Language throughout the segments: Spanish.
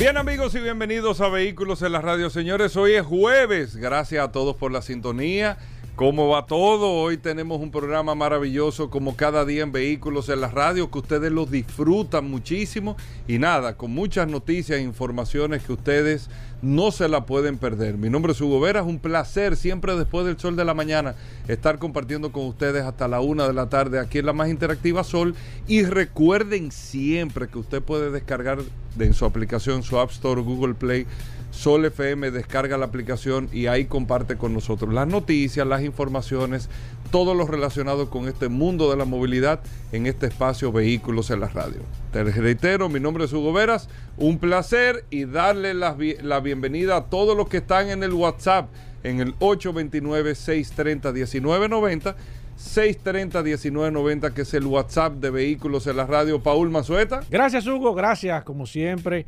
Bien amigos y bienvenidos a Vehículos en la Radio. Señores, hoy es jueves. Gracias a todos por la sintonía. ¿Cómo va todo? Hoy tenemos un programa maravilloso como cada día en Vehículos en la Radio, que ustedes los disfrutan muchísimo y nada, con muchas noticias e informaciones que ustedes no se la pueden perder. Mi nombre es Hugo Vera, es un placer siempre después del sol de la mañana estar compartiendo con ustedes hasta la una de la tarde aquí en la más interactiva Sol y recuerden siempre que usted puede descargar en su aplicación, su App Store, Google Play, Sol FM, descarga la aplicación y ahí comparte con nosotros las noticias, las informaciones, todo lo relacionado con este mundo de la movilidad en este espacio Vehículos en la Radio. Te reitero, mi nombre es Hugo Veras, un placer y darle la, la bienvenida a todos los que están en el WhatsApp en el 829-630-1990. 630-1990, que es el WhatsApp de Vehículos en la Radio. Paul Mazueta. Gracias, Hugo. Gracias, como siempre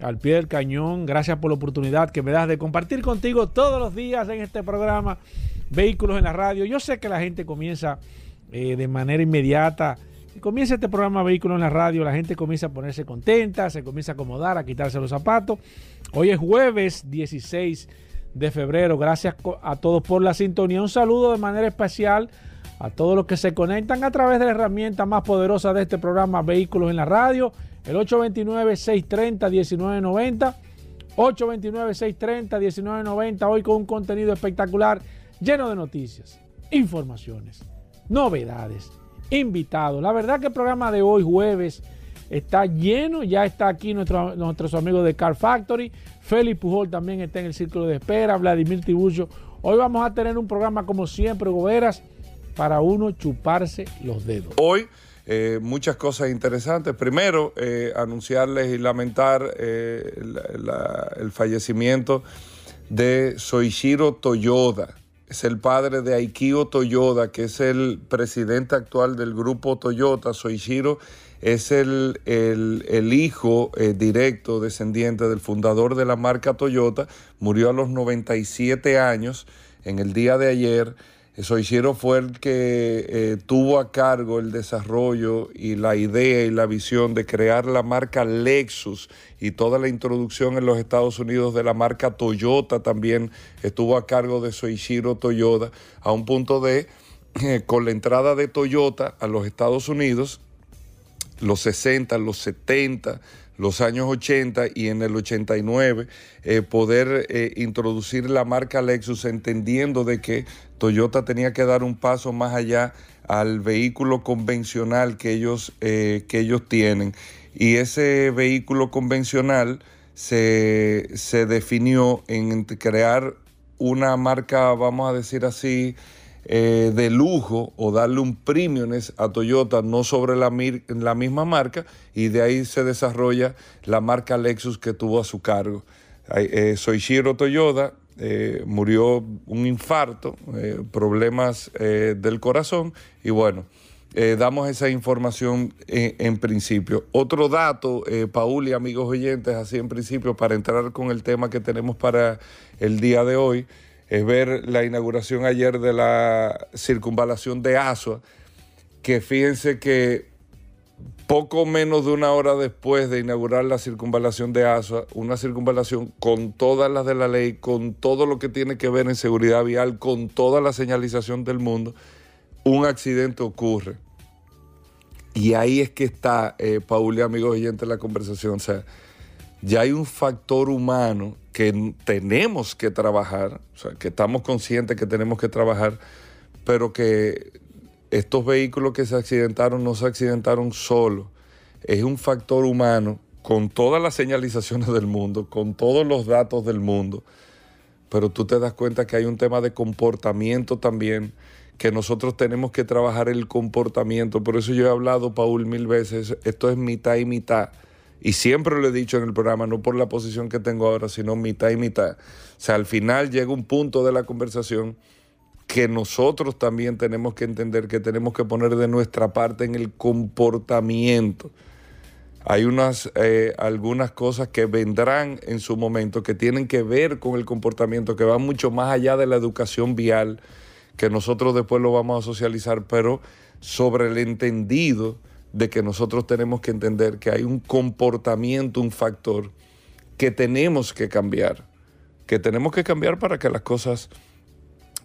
al pie del cañón. Gracias por la oportunidad que me das de compartir contigo todos los días en este programa Vehículos en la Radio. Yo sé que la gente comienza eh, de manera inmediata. Comienza este programa Vehículos en la Radio, la gente comienza a ponerse contenta, se comienza a acomodar, a quitarse los zapatos. Hoy es jueves 16 de febrero. Gracias a todos por la sintonía. Un saludo de manera especial a todos los que se conectan a través de la herramienta más poderosa de este programa Vehículos en la Radio el 829-630-1990. 829-630-1990. Hoy con un contenido espectacular lleno de noticias, informaciones, novedades, invitados. La verdad que el programa de hoy, jueves, está lleno. Ya está aquí nuestro, nuestros amigos de Car Factory. Félix Pujol también está en el círculo de espera. Vladimir Tiburcio. Hoy vamos a tener un programa como siempre, Goberas, para uno chuparse los dedos. Hoy eh, muchas cosas interesantes. Primero, eh, anunciarles y lamentar eh, el fallecimiento de Soichiro Toyoda. Es el padre de Aikio Toyoda, que es el presidente actual del grupo Toyota. Soichiro es el, el hijo directo, descendiente del fundador de la marca Toyota. Murió a los 97 años en el día de ayer. Soichiro fue el que eh, tuvo a cargo el desarrollo y la idea y la visión de crear la marca Lexus y toda la introducción en los Estados Unidos de la marca Toyota también estuvo a cargo de Soichiro Toyota, a un punto de, eh, con la entrada de Toyota a los Estados Unidos, los 60, los 70, los años 80 y en el 89 eh, poder eh, introducir la marca Lexus entendiendo de que Toyota tenía que dar un paso más allá al vehículo convencional que ellos, eh, que ellos tienen. Y ese vehículo convencional se, se definió en crear una marca, vamos a decir así, eh, de lujo o darle un premium a Toyota, no sobre la, misma marca, y de ahí se desarrolla la marca Lexus que tuvo a su cargo. Eh, Soichiro Toyota eh, murió un infarto, eh, problemas del corazón, y bueno. damos esa información en, principio. Otro dato, Paul y amigos oyentes, así en principio, para entrar con el tema que tenemos para el día de hoy, es ver la inauguración ayer de la circunvalación de Asua, que fíjense que poco menos de una hora después de inaugurar la circunvalación de Asua, una circunvalación con todas las de la ley, con todo lo que tiene que ver en seguridad vial, con toda la señalización del mundo, un accidente ocurre. Y ahí es que está, eh, Paul y amigos oyentes, la conversación. O sea, ya hay un factor humano que tenemos que trabajar, o sea, que estamos conscientes que tenemos que trabajar, pero que estos vehículos que se accidentaron no se accidentaron solos. Es un factor humano con todas las señalizaciones del mundo, con todos los datos del mundo, pero tú te das cuenta que hay un tema de comportamiento también, que nosotros tenemos que trabajar el comportamiento. Por eso yo he hablado, Paul, mil veces, esto es mitad y mitad y siempre lo he dicho en el programa, no por la posición que tengo ahora, sino mitad y mitad. O sea, al final llega un punto de la conversación que nosotros también tenemos que entender que tenemos que poner de nuestra parte en el comportamiento. Hay unas, eh, algunas cosas que vendrán en su momento que tienen que ver con el comportamiento, que van mucho más allá de la educación vial, que nosotros después lo vamos a socializar, pero sobre el entendido de que nosotros tenemos que entender que hay un comportamiento, un factor que tenemos que cambiar, que tenemos que cambiar para que las cosas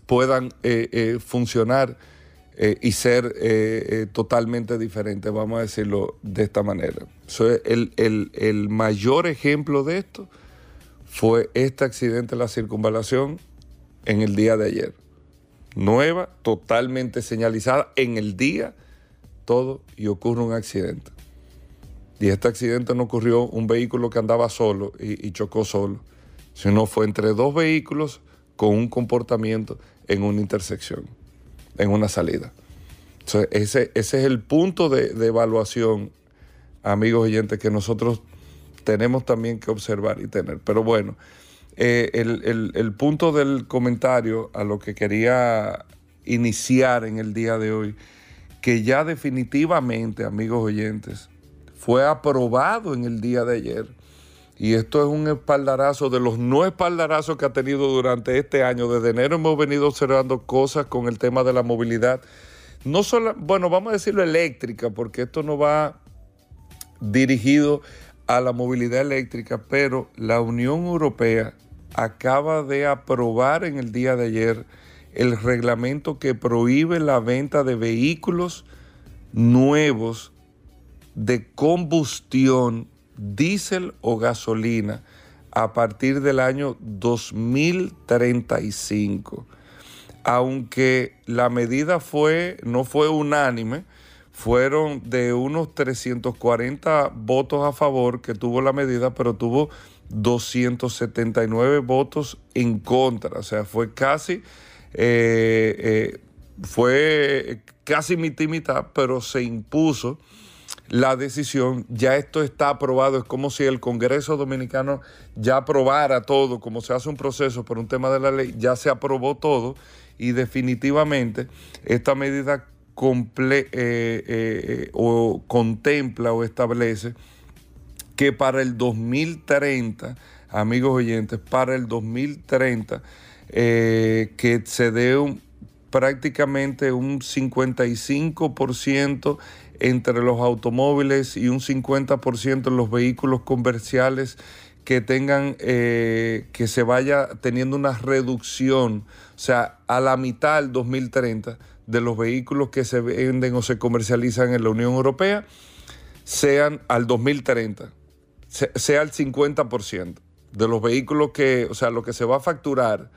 puedan eh, eh, funcionar eh, y ser totalmente diferentes, vamos a decirlo de esta manera. el, el mayor ejemplo de esto fue este accidente de la circunvalación en el día de ayer. Nueva, totalmente señalizada en el día todo y ocurre un accidente. Y este accidente no ocurrió un vehículo que andaba solo y, chocó solo, sino fue entre dos vehículos con un comportamiento en una intersección, en una salida. ese, ese es el punto de, evaluación, amigos oyentes, que nosotros tenemos también que observar y tener. Pero bueno, eh, el, el punto del comentario a lo que quería iniciar en el día de hoy que ya definitivamente, amigos oyentes, fue aprobado en el día de ayer. Y esto es un espaldarazo de los no espaldarazos que ha tenido durante este año. Desde enero hemos venido observando cosas con el tema de la movilidad. No solo, bueno, vamos a decirlo eléctrica, porque esto no va dirigido a la movilidad eléctrica, pero la Unión Europea acaba de aprobar en el día de ayer el reglamento que prohíbe la venta de vehículos nuevos de combustión, diésel o gasolina a partir del año 2035. Aunque la medida fue, no fue unánime, fueron de unos 340 votos a favor que tuvo la medida, pero tuvo 279 votos en contra. O sea, fue casi eh, eh, fue casi mitad y mitad, pero se impuso la decisión, ya esto está aprobado, es como si el Congreso Dominicano ya aprobara todo, como se hace un proceso por un tema de la ley, ya se aprobó todo y definitivamente esta medida eh, o contempla o establece que para el 2030, amigos oyentes, para el 2030 eh, que se dé prácticamente un 55% entre los automóviles y un 50% en los vehículos comerciales que tengan, eh, que se vaya teniendo una reducción, o sea, a la mitad del 2030 de los vehículos que se venden o se comercializan en la Unión Europea, sean al 2030, sea el 50% de los vehículos que, o sea, lo que se va a facturar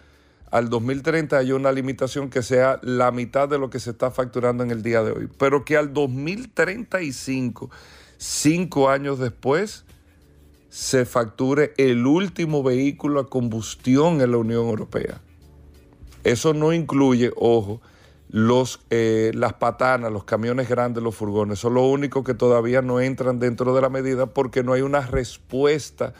al 2030 hay una limitación que sea la mitad de lo que se está facturando en el día de hoy, pero que al 2035, cinco años después, se facture el último vehículo a combustión en la Unión Europea. Eso no incluye, ojo, los, eh, las patanas, los camiones grandes, los furgones. Son lo único que todavía no entran dentro de la medida porque no hay una respuesta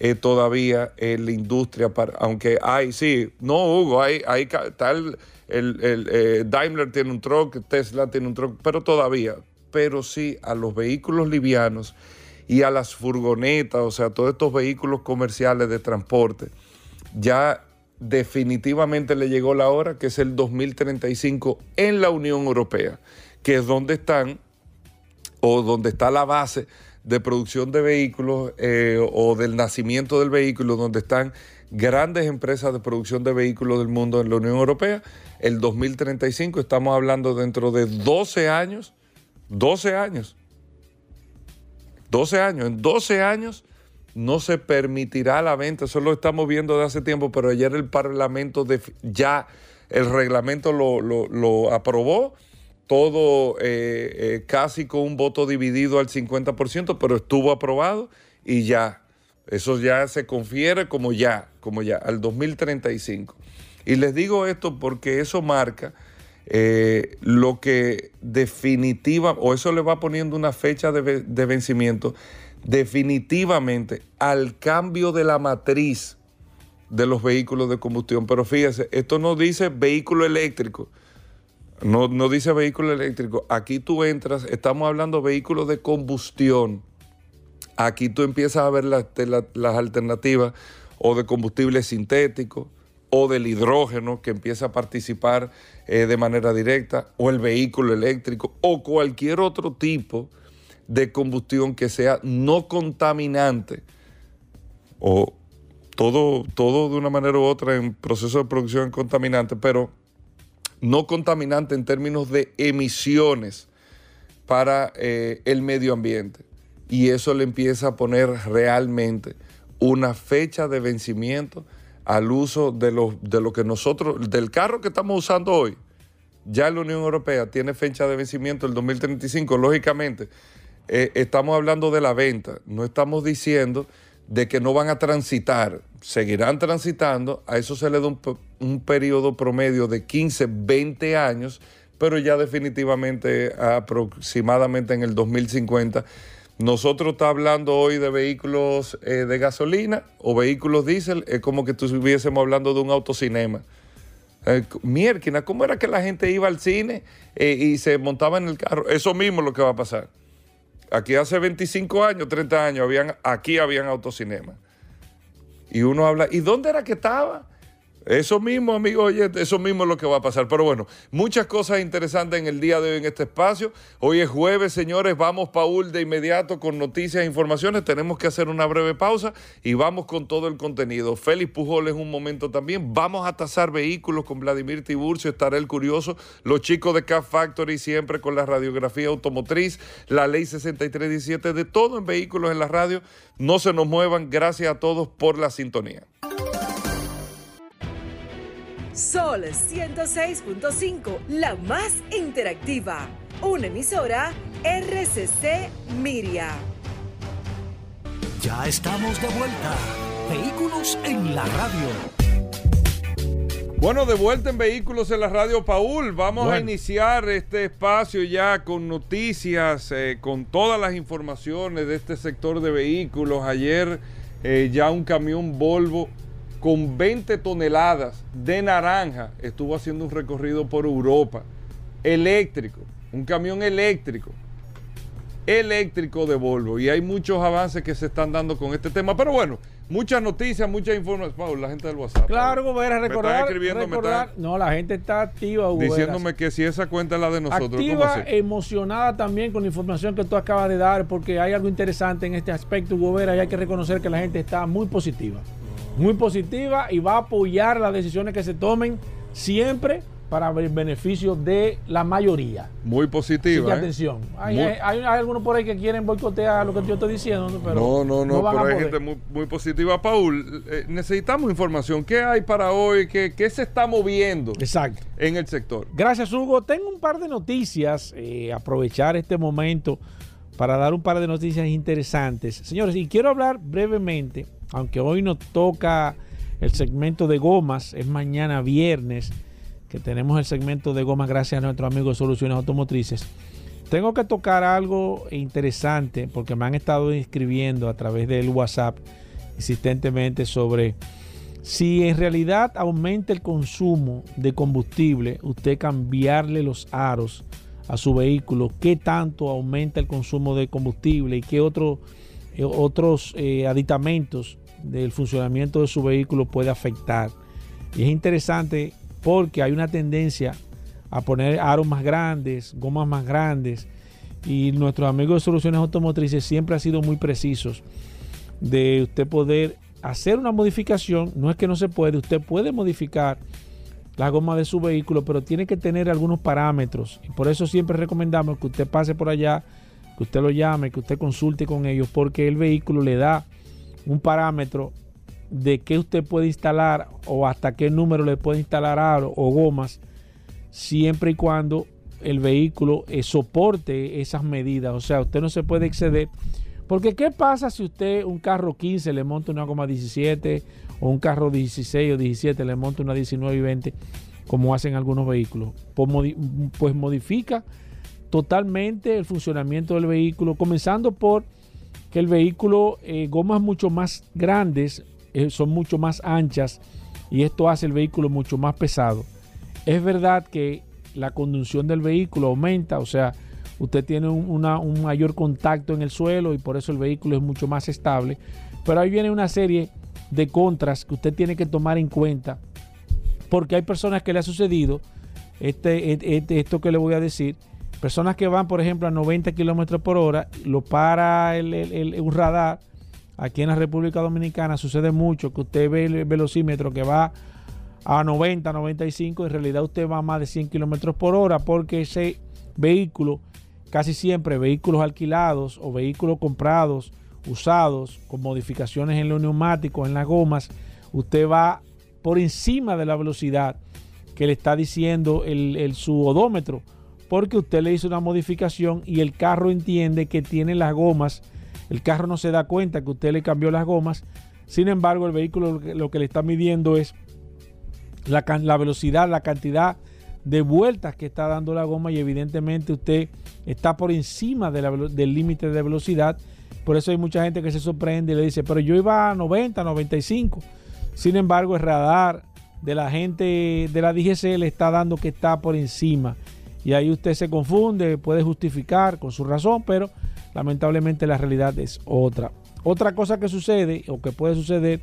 eh, todavía en la industria, para, aunque hay, sí, no, Hugo, hay, hay tal, el, el eh, Daimler tiene un truck, Tesla tiene un truck, pero todavía, pero sí a los vehículos livianos y a las furgonetas, o sea, todos estos vehículos comerciales de transporte, ya definitivamente le llegó la hora, que es el 2035 en la Unión Europea, que es donde están o donde está la base de producción de vehículos eh, o del nacimiento del vehículo, donde están grandes empresas de producción de vehículos del mundo en la Unión Europea. El 2035 estamos hablando dentro de 12 años, 12 años, 12 años, en 12 años no se permitirá la venta, eso lo estamos viendo de hace tiempo, pero ayer el Parlamento ya el reglamento lo, lo aprobó todo eh, eh, casi con un voto dividido al 50%, pero estuvo aprobado y ya, eso ya se confiere como ya, como ya, al 2035. Y les digo esto porque eso marca eh, lo que definitiva, o eso le va poniendo una fecha de, de vencimiento definitivamente al cambio de la matriz de los vehículos de combustión. Pero fíjese, esto no dice vehículo eléctrico, no, no dice vehículo eléctrico. Aquí tú entras, estamos hablando de vehículos de combustión. Aquí tú empiezas a ver las, alternativas o de combustible sintético o del hidrógeno que empieza a participar eh, de manera directa, o el vehículo eléctrico, o cualquier otro tipo de combustión que sea no contaminante, o todo, todo de una manera u otra en proceso de producción contaminante, pero no contaminante en términos de emisiones para eh, el medio ambiente. Y eso le empieza a poner realmente una fecha de vencimiento al uso de lo, de lo que nosotros, del carro que estamos usando hoy. Ya la Unión Europea tiene fecha de vencimiento el 2035. Lógicamente, eh, estamos hablando de la venta, no estamos diciendo de que no van a transitar, seguirán transitando, a eso se le da un, periodo promedio de 15, 20 años, pero ya definitivamente aproximadamente en el 2050 nosotros está hablando hoy de vehículos eh, de gasolina o vehículos diésel, es como que estuviésemos hablando de un autocinema. Eh, ¿cómo era que la gente iba al cine eh, y se montaba en el carro? Eso mismo es lo que va a pasar. Aquí hace 25 años, 30 años, habían, aquí habían autocinema. Y uno habla, ¿y dónde era que estaba? Eso mismo, amigo oye, eso mismo es lo que va a pasar. Pero bueno, muchas cosas interesantes en el día de hoy en este espacio. Hoy es jueves, señores. Vamos, Paul, de inmediato con noticias e informaciones. Tenemos que hacer una breve pausa y vamos con todo el contenido. Félix Pujol es un momento también. Vamos a tasar vehículos con Vladimir Tiburcio. Estará el curioso. Los chicos de Car Factory siempre con la radiografía automotriz. La ley 6317 de todo en vehículos en la radio. No se nos muevan. Gracias a todos por la sintonía. Sol 106.5, la más interactiva. Una emisora RCC Miria. Ya estamos de vuelta. Vehículos en la radio. Bueno, de vuelta en Vehículos en la Radio, Paul. Vamos a iniciar este espacio ya con noticias, eh, con todas las informaciones de este sector de vehículos. Ayer eh, ya un camión Volvo con 20 toneladas de naranja estuvo haciendo un recorrido por Europa. Eléctrico, un camión eléctrico. Eléctrico de Volvo. Y hay muchos avances que se están dando con este tema. Pero bueno, muchas noticias, muchas información. la gente del WhatsApp. Claro, Gobera, recordar. recordar no, la gente está activa, Diciéndome que si esa cuenta es la de nosotros. Activa, emocionada también con la información que tú acabas de dar, porque hay algo interesante en este aspecto, Gobera, y hay que reconocer que la gente está muy positiva muy positiva y va a apoyar las decisiones que se tomen siempre para el beneficio de la mayoría. Muy positiva. ¿eh? atención. Hay, algunos por ahí que quieren boicotear lo que yo estoy diciendo, pero no, no, no, pero hay gente muy, positiva. Paul, eh, necesitamos información. ¿Qué hay para hoy? ¿Qué, ¿Qué, se está moviendo Exacto. en el sector? Gracias, Hugo. Tengo un par de noticias. Eh, aprovechar este momento para dar un par de noticias interesantes. Señores, y quiero hablar brevemente aunque hoy nos toca el segmento de gomas, es mañana viernes que tenemos el segmento de gomas gracias a nuestro amigo de Soluciones Automotrices. Tengo que tocar algo interesante porque me han estado escribiendo a través del WhatsApp insistentemente sobre si en realidad aumenta el consumo de combustible, usted cambiarle los aros a su vehículo, qué tanto aumenta el consumo de combustible y qué otro otros eh, aditamentos del funcionamiento de su vehículo puede afectar. Y es interesante porque hay una tendencia a poner aros más grandes, gomas más grandes. Y nuestros amigos de soluciones automotrices siempre han sido muy precisos de usted poder hacer una modificación. No es que no se puede, usted puede modificar la goma de su vehículo, pero tiene que tener algunos parámetros. Y por eso siempre recomendamos que usted pase por allá que usted lo llame, que usted consulte con ellos, porque el vehículo le da un parámetro de qué usted puede instalar o hasta qué número le puede instalar aro o gomas, siempre y cuando el vehículo eh, soporte esas medidas. O sea, usted no se puede exceder. Porque ¿qué pasa si usted un carro 15 le monta una goma 17 o un carro 16 o 17 le monta una 19 y 20 como hacen algunos vehículos? Pues, pues modifica totalmente el funcionamiento del vehículo, comenzando por que el vehículo, eh, gomas mucho más grandes, eh, son mucho más anchas y esto hace el vehículo mucho más pesado. Es verdad que la conducción del vehículo aumenta, o sea, usted tiene un, mayor contacto en el suelo y por eso el vehículo es mucho más estable. Pero ahí viene una serie de contras que usted tiene que tomar en cuenta porque hay personas que le ha sucedido este, este, esto que le voy a decir. Personas que van, por ejemplo, a 90 kilómetros por hora, lo para el, un radar. Aquí en la República Dominicana sucede mucho que usted ve el velocímetro que va a 90, 95, en realidad usted va a más de 100 kilómetros por hora porque ese vehículo, casi siempre vehículos alquilados o vehículos comprados, usados, con modificaciones en los neumáticos, en las gomas, usted va por encima de la velocidad que le está diciendo el, su odómetro, porque usted le hizo una modificación y el carro entiende que tiene las gomas, el carro no se da cuenta que usted le cambió las gomas, sin embargo el vehículo lo que, le está midiendo es la, velocidad, la cantidad de vueltas que está dando la goma y evidentemente usted está por encima del límite de velocidad. Por eso hay mucha gente que se sorprende y le dice, pero yo iba a 90, 95. Sin embargo, el radar de la gente de la DGC le está dando que está por encima. Y ahí usted se confunde, puede justificar con su razón, pero lamentablemente la realidad es otra. Otra cosa que sucede o que puede suceder,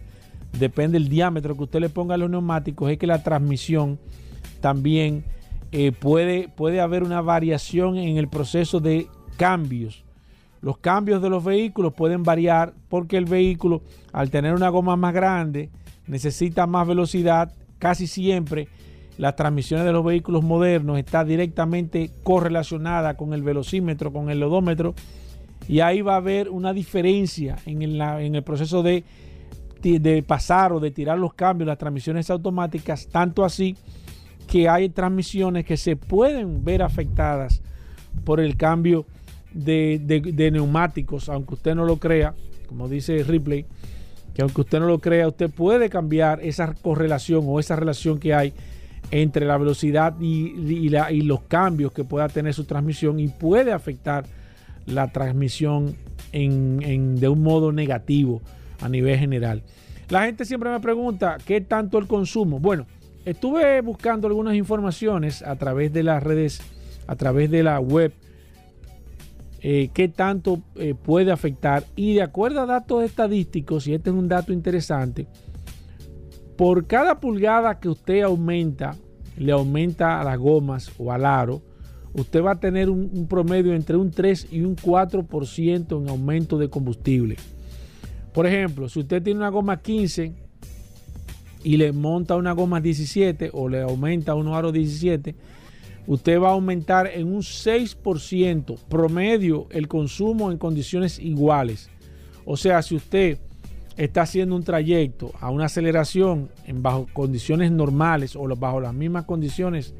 depende del diámetro que usted le ponga a los neumáticos, es que la transmisión también eh, puede, puede haber una variación en el proceso de cambios. Los cambios de los vehículos pueden variar porque el vehículo, al tener una goma más grande, necesita más velocidad. Casi siempre las transmisiones de los vehículos modernos están directamente correlacionadas con el velocímetro, con el odómetro. Y ahí va a haber una diferencia en el, proceso de, pasar o de tirar los cambios, las transmisiones automáticas, tanto así que hay transmisiones que se pueden ver afectadas por el cambio de, neumáticos, aunque usted no lo crea, como dice Ripley, que aunque usted no lo crea, usted puede cambiar esa correlación o esa relación que hay entre la velocidad y, los cambios que pueda tener su transmisión y puede afectar la transmisión de un modo negativo a nivel general. La gente siempre me pregunta qué tanto el consumo. Bueno, estuve buscando algunas informaciones a través de las redes, a través de la web eh, qué tanto eh, puede afectar. Y de acuerdo a datos estadísticos, y este es un dato interesante, por cada pulgada que usted aumenta, le aumenta a las gomas o al aro, usted va a tener un, promedio entre un 3 y un 4% en aumento de combustible. Por ejemplo, si usted tiene una goma 15 y le monta una goma 17 o le aumenta un aro 17, usted va a aumentar en un 6% promedio el consumo en condiciones iguales. O sea, si usted está haciendo un trayecto a una aceleración en bajo condiciones normales o bajo las mismas condiciones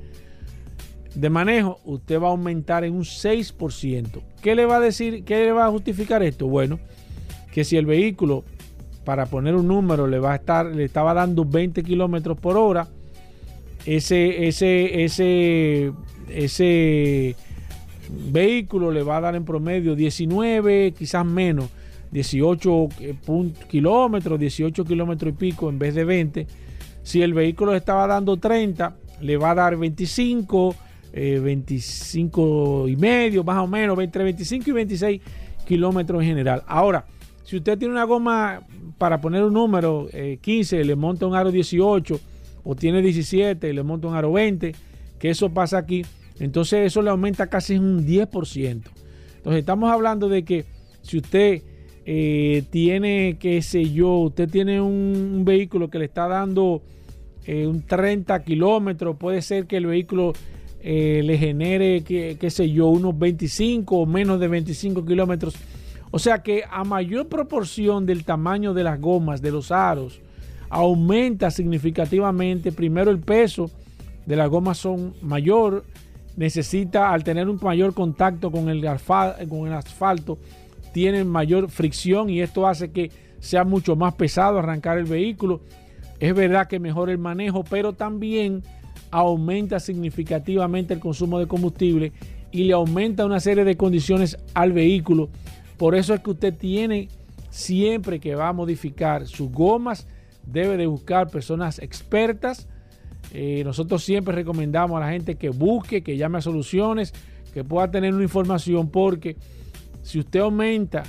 de manejo, usted va a aumentar en un 6%. ¿Qué le va a decir? ¿Qué le va a justificar esto? Bueno, que si el vehículo, para poner un número, le va a estar, le estaba dando 20 kilómetros por hora, ese, ese, ese, ese vehículo le va a dar en promedio 19, quizás menos, 18 eh, kilómetros, 18 kilómetros y pico en vez de 20. Si el vehículo estaba dando 30, le va a dar 25, 25 eh, y medio, más o menos, entre 25 y 26 kilómetros en general. Ahora, si usted tiene una goma, para poner un número, 15, eh, le monta un aro 18, o tiene 17 y le monta un aro 20, que eso pasa aquí, entonces eso le aumenta casi un 10%. Entonces estamos hablando de que si usted eh, tiene, qué sé yo, usted tiene un, vehículo que le está dando eh, un 30 kilómetros, puede ser que el vehículo eh, le genere, qué, qué sé yo, unos 25 o menos de 25 kilómetros. O sea que a mayor proporción del tamaño de las gomas, de los aros, aumenta significativamente. Primero el peso de las gomas son mayor, necesita al tener un mayor contacto con el, con el asfalto, tienen mayor fricción y esto hace que sea mucho más pesado arrancar el vehículo. Es verdad que mejora el manejo, pero también aumenta significativamente el consumo de combustible y le aumenta una serie de condiciones al vehículo Por eso es que usted tiene siempre que va a modificar sus gomas, debe de buscar personas expertas. Eh, nosotros siempre recomendamos a la gente que busque, que llame a soluciones, que pueda tener una información, porque si usted aumenta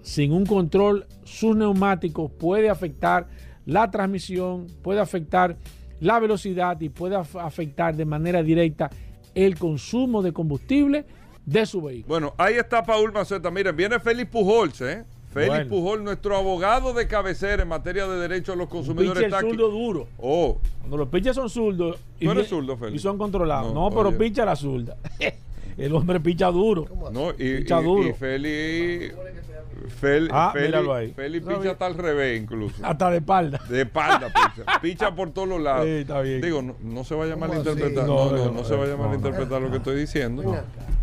sin un control sus neumáticos, puede afectar la transmisión, puede afectar la velocidad y puede afectar de manera directa el consumo de combustible de su vehículo. Bueno, ahí está Paul Maceta. Miren, viene Félix Pujols, ¿eh? Félix Pujol, nuestro abogado de cabecera en materia de derechos a los consumidores. Un zurdo duro. Oh. Cuando los pinches son zurdos. y, eres zurdo, Félix? Y son controlados. No, pero pincha la zurda. El hombre pincha duro. No, y, pincha duro. y Félix Fel, ah, Feli, Feli picha hasta al revés incluso. Hasta de espalda. De espalda picha. picha por todos los lados. está bien. Digo, no, no, se vaya a malinterpretar. No, no, no, se vaya a malinterpretar lo que estoy diciendo.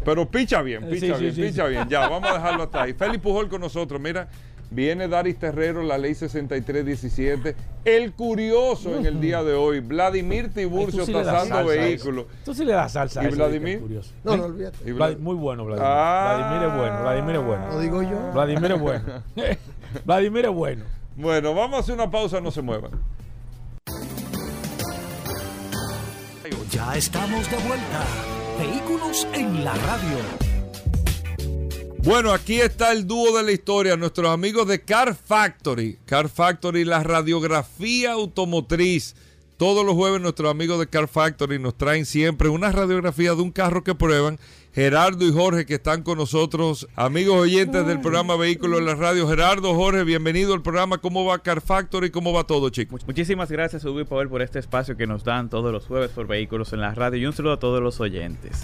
Pero picha bien, picha bien, picha bien. Ya, vamos a dejarlo hasta ahí. Feli Pujol con nosotros. Mira, Viene Daris Terrero, la ley 6317. El curioso en el día de hoy, Vladimir Tiburcio tasando vehículos. Tú sí le das salsa. ¿Y Vladimir? No, no olvídate. Muy bueno, Vladimir. Ah. Vladimir es bueno, Vladimir es bueno. Lo digo yo. Vladimir es bueno. Vladimir es bueno. Bueno, vamos a hacer una pausa, no se muevan. Ya estamos de vuelta. Vehículos en la radio. Bueno, aquí está el dúo de la historia, nuestros amigos de Car Factory. Car Factory, la radiografía automotriz. Todos los jueves nuestros amigos de Car Factory nos traen siempre una radiografía de un carro que prueban. Gerardo y Jorge que están con nosotros, amigos oyentes del programa Vehículos en la Radio. Gerardo, Jorge, bienvenido al programa. ¿Cómo va Car Factory? ¿Cómo va todo, chicos? Muchísimas gracias, Hugo y Pavel, por este espacio que nos dan todos los jueves por Vehículos en la Radio y un saludo a todos los oyentes.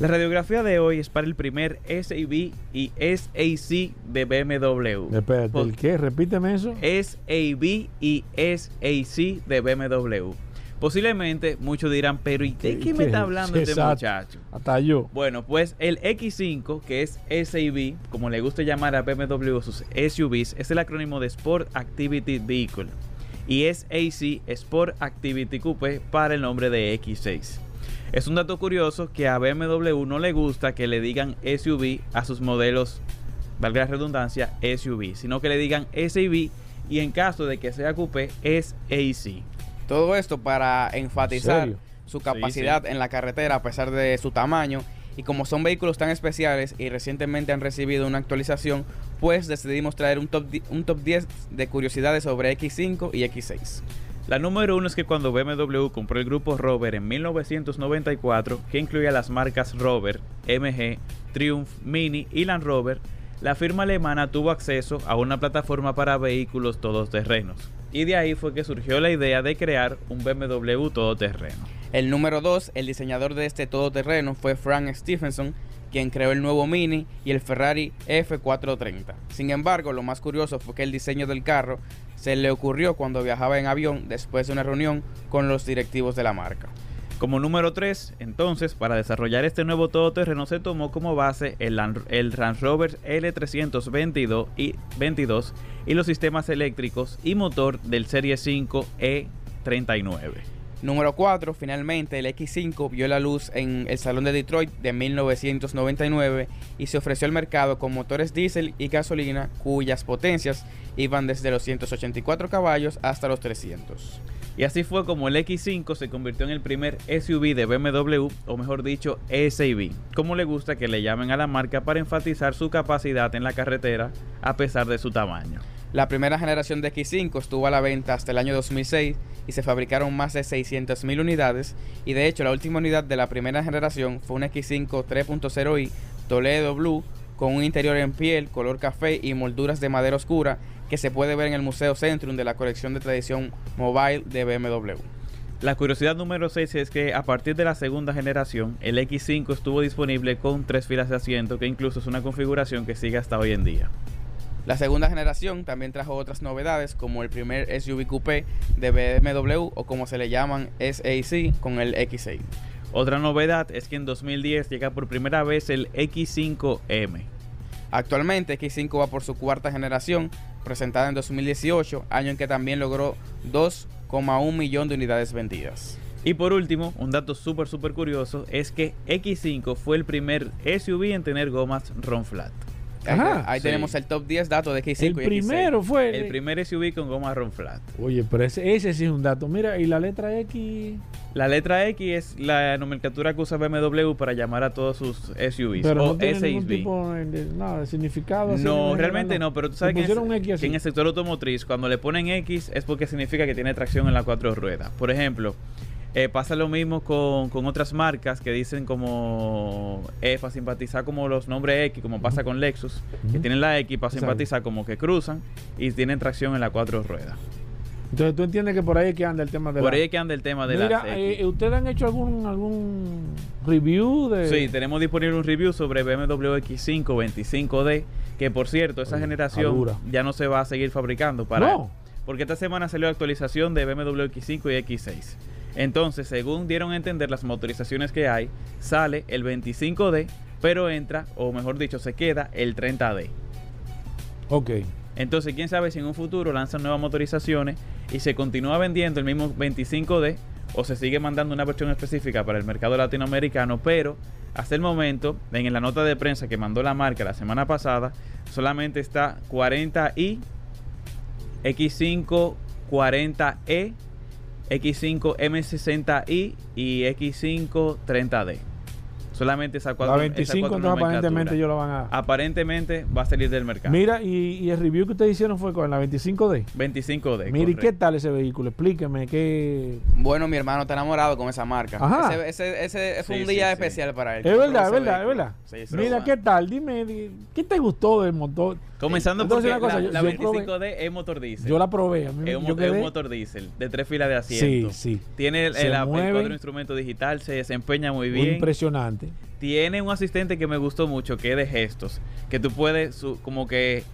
La radiografía de hoy es para el primer SAV y SAC de BMW. Espérate, ¿el qué? Repíteme eso. SAV y SAC de BMW. Posiblemente muchos dirán, pero ¿y de qué, me está hablando este muchacho? Hasta yo. Bueno, pues el X5, que es SAV, como le gusta llamar a BMW sus SUVs, es el acrónimo de Sport Activity Vehicle. Y SAC, Sport Activity Coupe, para el nombre de X6. Es un dato curioso que a BMW no le gusta que le digan SUV a sus modelos, valga la redundancia, SUV, sino que le digan SUV y en caso de que sea coupé es AC. Todo esto para enfatizar su capacidad en la carretera a pesar de su tamaño y como son vehículos tan especiales y recientemente han recibido una actualización, pues decidimos traer un top, un top 10 de curiosidades sobre X5 y X6. La número uno es que cuando BMW compró el grupo Rover en 1994, que incluía las marcas Rover, MG, Triumph, Mini y Land Rover, la firma alemana tuvo acceso a una plataforma para vehículos todoterrenos. Y de ahí fue que surgió la idea de crear un BMW todoterreno. El número 2, el diseñador de este todoterreno fue Frank Stephenson, quien creó el nuevo Mini y el Ferrari F430. Sin embargo, lo más curioso fue que el diseño del carro se le ocurrió cuando viajaba en avión después de una reunión con los directivos de la marca. Como número 3, entonces, para desarrollar este nuevo todoterreno se tomó como base el, el Range Rover L322 y, 22 y los sistemas eléctricos y motor del Serie 5 E39. Número 4, finalmente el X5 vio la luz en el Salón de Detroit de 1999 y se ofreció al mercado con motores diésel y gasolina cuyas potencias iban desde los 184 caballos hasta los 300. Y así fue como el X5 se convirtió en el primer SUV de BMW, o mejor dicho, SUV, como le gusta que le llamen a la marca para enfatizar su capacidad en la carretera a pesar de su tamaño. La primera generación de X5 estuvo a la venta hasta el año 2006 y se fabricaron más de 600.000 unidades y de hecho la última unidad de la primera generación fue un X5 3.0i Toledo Blue con un interior en piel, color café y molduras de madera oscura que se puede ver en el Museo Centrum de la colección de tradición mobile de BMW. La curiosidad número 6 es que a partir de la segunda generación, el X5 estuvo disponible con tres filas de asiento, que incluso es una configuración que sigue hasta hoy en día. La segunda generación también trajo otras novedades como el primer SUV coupé de BMW o como se le llaman SAC con el X6. Otra novedad es que en 2010 llega por primera vez el X5M. Actualmente X5 va por su cuarta generación, presentada en 2018, año en que también logró 2,1 millón de unidades vendidas. Y por último, un dato súper súper curioso es que X5 fue el primer SUV en tener gomas Ron Flat. Ahí, Ajá. ahí Sí. tenemos el top 10 datos de X5 El y X6. primero fue. El primer SUV con goma Ron Flat. Oye, pero ese, ese sí es un dato. Mira, y la letra X. La letra X es la nomenclatura que usa BMW para llamar a todos sus SUVs Pero o no SUV. tipo de, nada, de significado. así, No, realmente no, pero tú sabes que en, X que en el sector automotriz, cuando le ponen X es porque significa que tiene tracción en las cuatro ruedas. Por ejemplo, eh, pasa lo mismo con, con otras marcas que dicen como eh, para simpatizar como los nombres X, como pasa con Lexus, que tienen la X para Exacto. simpatizar como que cruzan y tienen tracción en las cuatro ruedas. Entonces tú entiendes que por ahí es que anda el tema de Por la- ahí es que anda el tema de Mira, eh, ¿ustedes han hecho algún algún review de...? Sí, tenemos disponible un review sobre BMW X5 25D, que por cierto, esa Oye, generación ya no se va a seguir fabricando para No. porque esta semana salió la actualización de BMW X5 y X6. Entonces, según dieron a entender las motorizaciones que hay, sale el 25D, pero entra, o mejor dicho, se queda el 30D. Ok. Entonces, quién sabe si en un futuro lanzan nuevas motorizaciones y se continúa vendiendo el mismo 25D o se sigue mandando una versión específica para el mercado latinoamericano, pero hasta el momento, en la nota de prensa que mandó la marca la semana pasada, solamente está 40i, X5 40e, X5 M60i y X5 30D. Solamente esas cuatro La esas 25 cuatro entonces aparentemente ellos la van a... Aparentemente va a salir del mercado. Mira, y, y el review que ustedes hicieron fue con la 25D. 25D. Mira, ¿y qué tal ese vehículo? Explíqueme qué... Bueno, mi hermano está enamorado con esa marca. Ajá. Ese, ese, ese fue Sí, un sí, día sí. especial para él. Es verdad, es verdad, es verdad. Sí, sí, Mira, sí. ¿qué tal? Dime, di- ¿qué te gustó del motor? Comenzando porque una cosa, la, yo- la yo probé- 25D es motor diésel. Yo la probé. A mí, es un, yo es un motor diésel de tres filas de Sí, asiento. sí. Tiene el, el- el instrumento digital, se desempeña muy bien. Impresionante. Tiene un asistente que me gustó mucho, que es de gestos, que tú puedes su- como que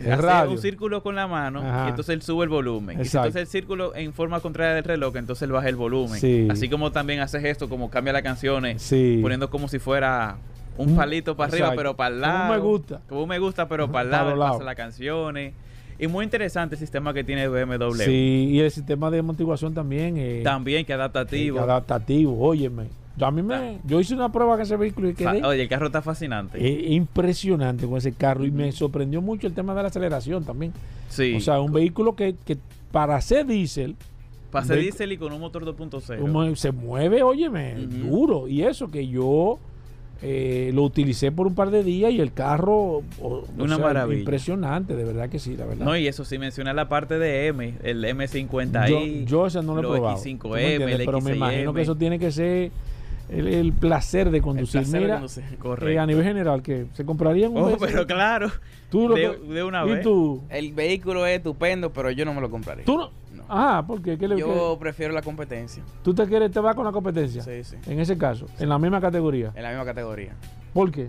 hacer un círculo con la mano Ajá. y entonces él sube el volumen. Y si entonces el círculo en forma contraria del reloj, entonces él baja el volumen. Sí. Así como también hace gesto, como cambia las canciones, Sí. poniendo como si fuera un Mm, palito para arriba, exacto. pero para el Como un lado. me gusta. Como un me gusta, pero para el lado, él pasa las canciones. Y muy interesante el sistema que tiene BMW. Sí, y el sistema de amortiguación también. eh, También que adaptativo. eh, adaptativo, óyeme. Yo, a mí me, yo hice una prueba con ese vehículo y quedé Oye, el carro está fascinante. eh, impresionante con ese carro y me sorprendió mucho el tema de la aceleración también. sí. O sea, un vehículo que, que para ser diésel Pase ve- diésel y con un motor 2.0. como se mueve, óyeme, duro. Y eso que yo eh, lo utilicé por un par de días y el carro, o- o Una sea, maravilla. impresionante, de verdad que sí, la verdad. No, y eso sí menciona la parte de M, el M50i. yo, yo ese no lo he probado. X5M, ¿tú me entiendes? el pero me imagino que X6M. eso tiene que ser el, el placer de El conducir. placer de Mira, conducir, eh, a nivel general, que se comprarían un Oh, vehículo? pero claro. Tú lo de, que- de una ¿Y vez. tú? El vehículo es estupendo, pero yo no me lo compraría. ¿Tú no? No. Ah, ¿por qué? ¿Qué le- Yo prefiero la competencia. ¿Tú te quieres, te vas con la competencia? Sí, sí. En ese caso, en la misma categoría. En la misma categoría. ¿Por qué?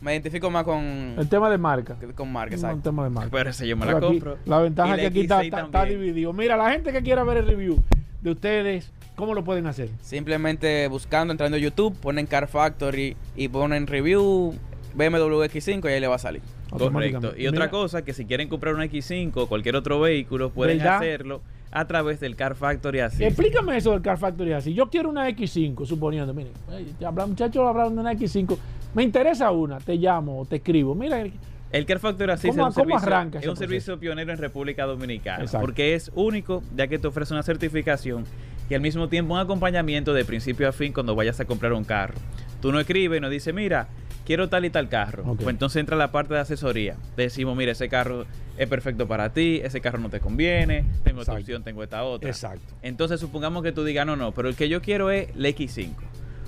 Me identifico más con, El tema de marca. con marca, No, el exacto. tema de marca. Pero ese yo me la aquí- compro. la ventaja es que aquí está, X6 está- dividido. Mira, la gente que quiera ver el review de ustedes, ¿cómo lo pueden hacer? Simplemente buscando, entrando a YouTube, ponen Car Factory y ponen review BMW X5 y ahí le va a salir. Correcto. Y otra cosa, que si quieren comprar un X5 o cualquier otro vehículo, pueden ¿Verdad? hacerlo a través del Car Factory así. Explícame eso del Car Factory así. Yo quiero una X5, suponiendo, mire, te habla- muchachos hablaron de una X5. Me interesa una, te llamo o te escribo. Mira, El Car Factory Assist ¿Cómo- es un, cómo servicio, es un servicio pionero en República Dominicana Exacto. porque es único ya que te ofrece una certificación y al mismo tiempo un acompañamiento de principio a fin cuando vayas a comprar un carro. Tú no escribes y nos dices, mira, quiero tal y tal carro. Pues entonces entra la parte de asesoría. Te decimos, mira, ese carro es perfecto para ti, ese carro no te conviene, tengo esta opción, tengo esta otra. exacto. Entonces supongamos que tú digas, no, no, pero el que yo quiero es el X5.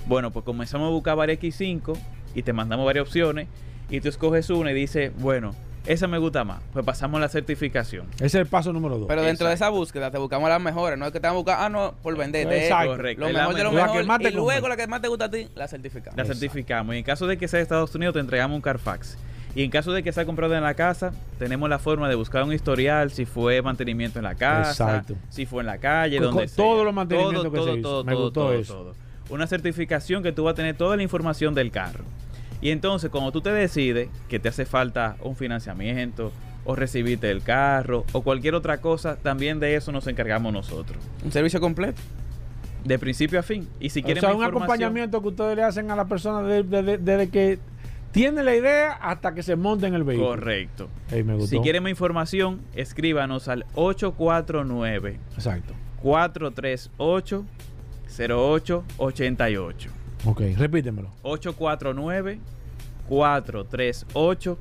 Bueno, pues comenzamos a buscar varias X5 y te mandamos varias opciones y tú escoges una y dices, bueno, esa me gusta más. Pues pasamos la certificación. Ese es el paso número dos. Pero dentro de esa búsqueda te buscamos las mejores. No es que te vamos a buscar, ah, no, por venderte. Exacto. Correcto. Lo la mejor de lo mejor. La que mejor. más te y luego la que más te gusta a ti, la certificamos. La Exacto. certificamos. Y en caso de que sea de Estados Unidos, te entregamos un Carfax. Y en caso de que sea comprado en la casa, tenemos la forma de buscar un historial, si fue mantenimiento en la casa, Exacto. si fue en la calle, Con- donde sea. todos los mantenimientos Todo, que todo, se hizo. todo, Me todo, gustó todo, eso. todo. Una certificación que tú vas a tener toda la información del carro. Y entonces, cuando tú te decides que te hace falta un financiamiento, o recibirte el carro, o cualquier otra cosa, también de eso nos encargamos nosotros. Un servicio completo. De principio a fin. Y si o quieren sea, más un acompañamiento que ustedes le hacen a la persona de- de- de- desde que tiene la idea hasta que se monte en el vehículo. Correcto. Ey, me gustó. Si quieren más información, escríbanos al 849 Exacto. 438 0888. Ok, repítemelo. 849 438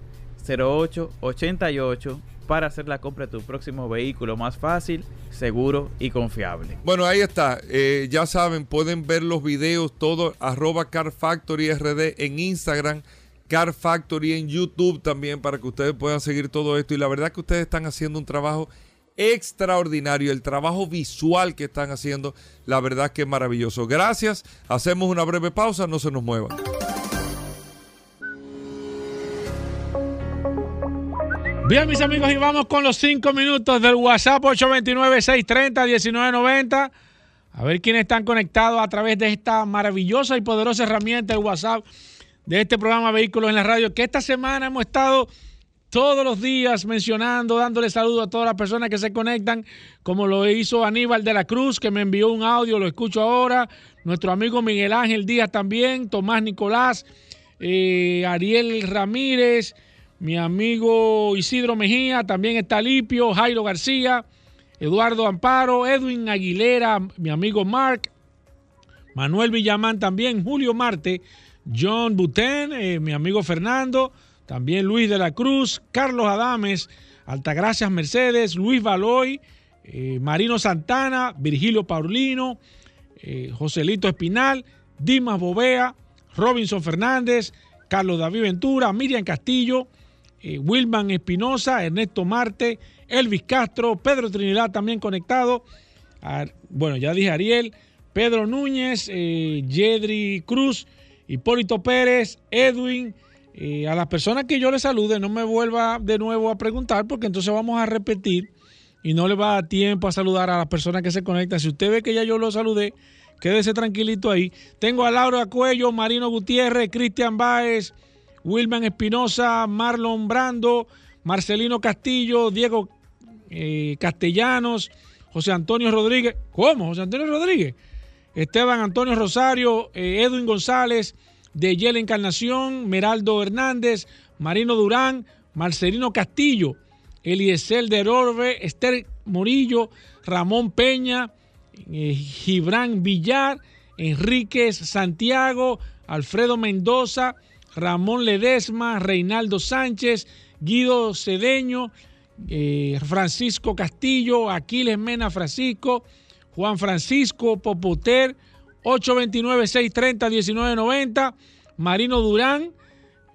0888 para hacer la compra de tu próximo vehículo más fácil, seguro y confiable. Bueno, ahí está. Eh, ya saben, pueden ver los videos todo arroba Car Factory RD en Instagram, Car Factory en YouTube también para que ustedes puedan seguir todo esto. Y la verdad que ustedes están haciendo un trabajo extraordinario. El trabajo visual que están haciendo, la verdad que es maravilloso. Gracias. Hacemos una breve pausa, no se nos muevan. Bien, mis amigos, y vamos con los cinco minutos del WhatsApp 829-630-1990. A ver quiénes están conectados a través de esta maravillosa y poderosa herramienta del WhatsApp de este programa Vehículos en la Radio, que esta semana hemos estado todos los días mencionando, dándole saludos a todas las personas que se conectan, como lo hizo Aníbal de la Cruz, que me envió un audio, lo escucho ahora, nuestro amigo Miguel Ángel Díaz también, Tomás Nicolás, eh, Ariel Ramírez, mi amigo Isidro Mejía, también está Lipio, Jairo García, Eduardo Amparo, Edwin Aguilera, mi amigo Mark, Manuel Villamán también, Julio Marte, John Butén, eh, mi amigo Fernando, también Luis de la Cruz, Carlos Adames, Altagracias Mercedes, Luis Baloy, eh, Marino Santana, Virgilio Paulino, eh, Joselito Espinal, Dimas Bovea, Robinson Fernández, Carlos David Ventura, Miriam Castillo, eh, Wilman Espinosa, Ernesto Marte, Elvis Castro, Pedro Trinidad también conectado. Bueno, ya dije Ariel, Pedro Núñez, Yedri Cruz, Hipólito Pérez, Edwin. Eh, a las personas que yo les salude, no me vuelva de nuevo a preguntar, porque entonces vamos a repetir y no le va a dar tiempo a saludar a las personas que se conectan. Si usted ve que ya yo lo saludé, quédese tranquilito ahí. Tengo a Laura Cuello, Marino Gutiérrez, Cristian Báez, Wilman Espinosa, Marlon Brando, Marcelino Castillo, Diego eh, Castellanos, José Antonio Rodríguez. ¿Cómo? José Antonio Rodríguez. Esteban Antonio Rosario, eh, Edwin González, de Yela Encarnación, Meraldo Hernández, Marino Durán, Marcelino Castillo, Eliezer de Orbe, Esther Morillo, Ramón Peña, eh, Gibran Villar, Enríquez Santiago, Alfredo Mendoza, Ramón Ledesma, Reinaldo Sánchez, Guido Cedeño, eh, Francisco Castillo, Aquiles Mena Francisco, Juan Francisco Popoter, 829-630-1990, Marino Durán,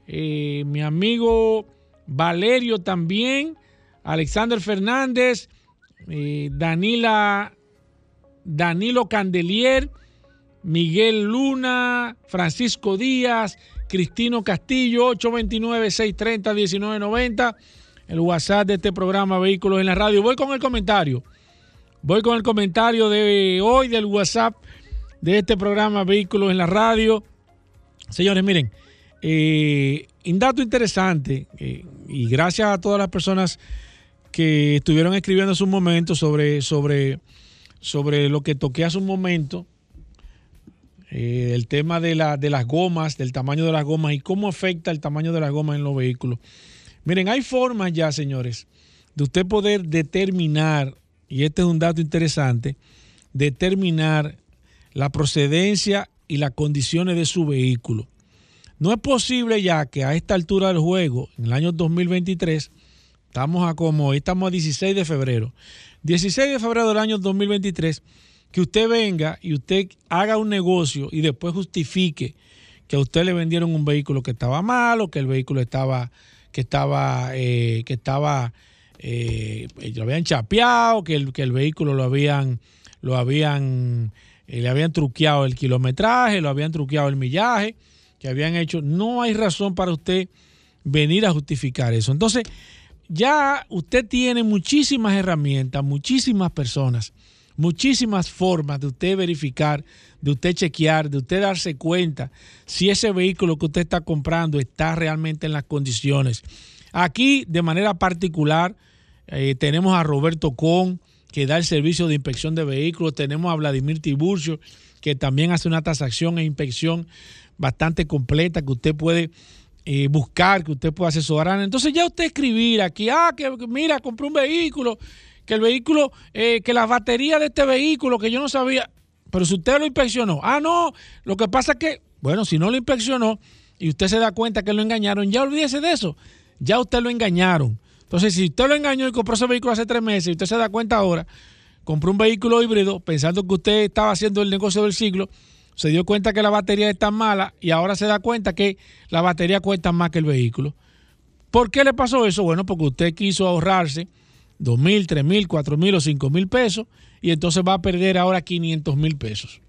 eh, mi amigo Valerio también, Alexander Fernández, eh, Danila, Danilo Candelier, Miguel Luna, Francisco Díaz, Cristino Castillo, 829-630-1990, el WhatsApp de este programa Vehículos en la Radio. Voy con el comentario. Voy con el comentario de hoy del WhatsApp de este programa Vehículos en la Radio. Señores, miren, eh, un dato interesante, eh, y gracias a todas las personas que estuvieron escribiendo hace un momento sobre, sobre, sobre lo que toqué hace un momento, eh, el tema de, la, de las gomas, del tamaño de las gomas y cómo afecta el tamaño de las gomas en los vehículos. Miren, hay formas ya, señores, de usted poder determinar, y este es un dato interesante, determinar la procedencia y las condiciones de su vehículo. No es posible ya que a esta altura del juego, en el año 2023, estamos a como, estamos a 16 de febrero, 16 de febrero del año 2023, que usted venga y usted haga un negocio y después justifique que a usted le vendieron un vehículo que estaba malo, que el vehículo estaba, que estaba, eh, que estaba, eh, lo habían chapeado, que el, que el vehículo lo habían, le habían truqueado el kilometraje, lo habían truqueado el millaje, que habían hecho. No hay razón para usted venir a justificar eso. Entonces, ya usted tiene muchísimas herramientas, muchísimas personas, muchísimas formas de usted verificar, de usted chequear, de usted darse cuenta si ese vehículo que usted está comprando está realmente en las condiciones. Aquí, de manera particular, eh, tenemos a Roberto Con, que da el servicio de inspección de vehículos. Tenemos a Vladimir Tiburcio, que también hace una tasación e inspección bastante completa, que usted puede eh, buscar, que usted pueda asesorar. Entonces ya usted escribir aquí, ah, que que mira, compré un vehículo, que el vehículo, eh, que la batería de este vehículo, que yo no sabía, pero si usted lo inspeccionó, ah, no, lo que pasa es que, bueno, si no lo inspeccionó y usted se da cuenta que lo engañaron, ya olvídese de eso, ya usted lo engañaron. Entonces, si usted lo engañó y compró ese vehículo hace tres meses y usted se da cuenta ahora, compró un vehículo híbrido pensando que usted estaba haciendo el negocio del siglo, se dio cuenta que la batería es tan mala y ahora se da cuenta que la batería cuesta más que el vehículo. ¿Por qué le pasó eso? Bueno, porque usted quiso ahorrarse dos mil, tres mil, cuatro mil o cinco mil pesos y entonces va a perder ahora 500 mil pesos.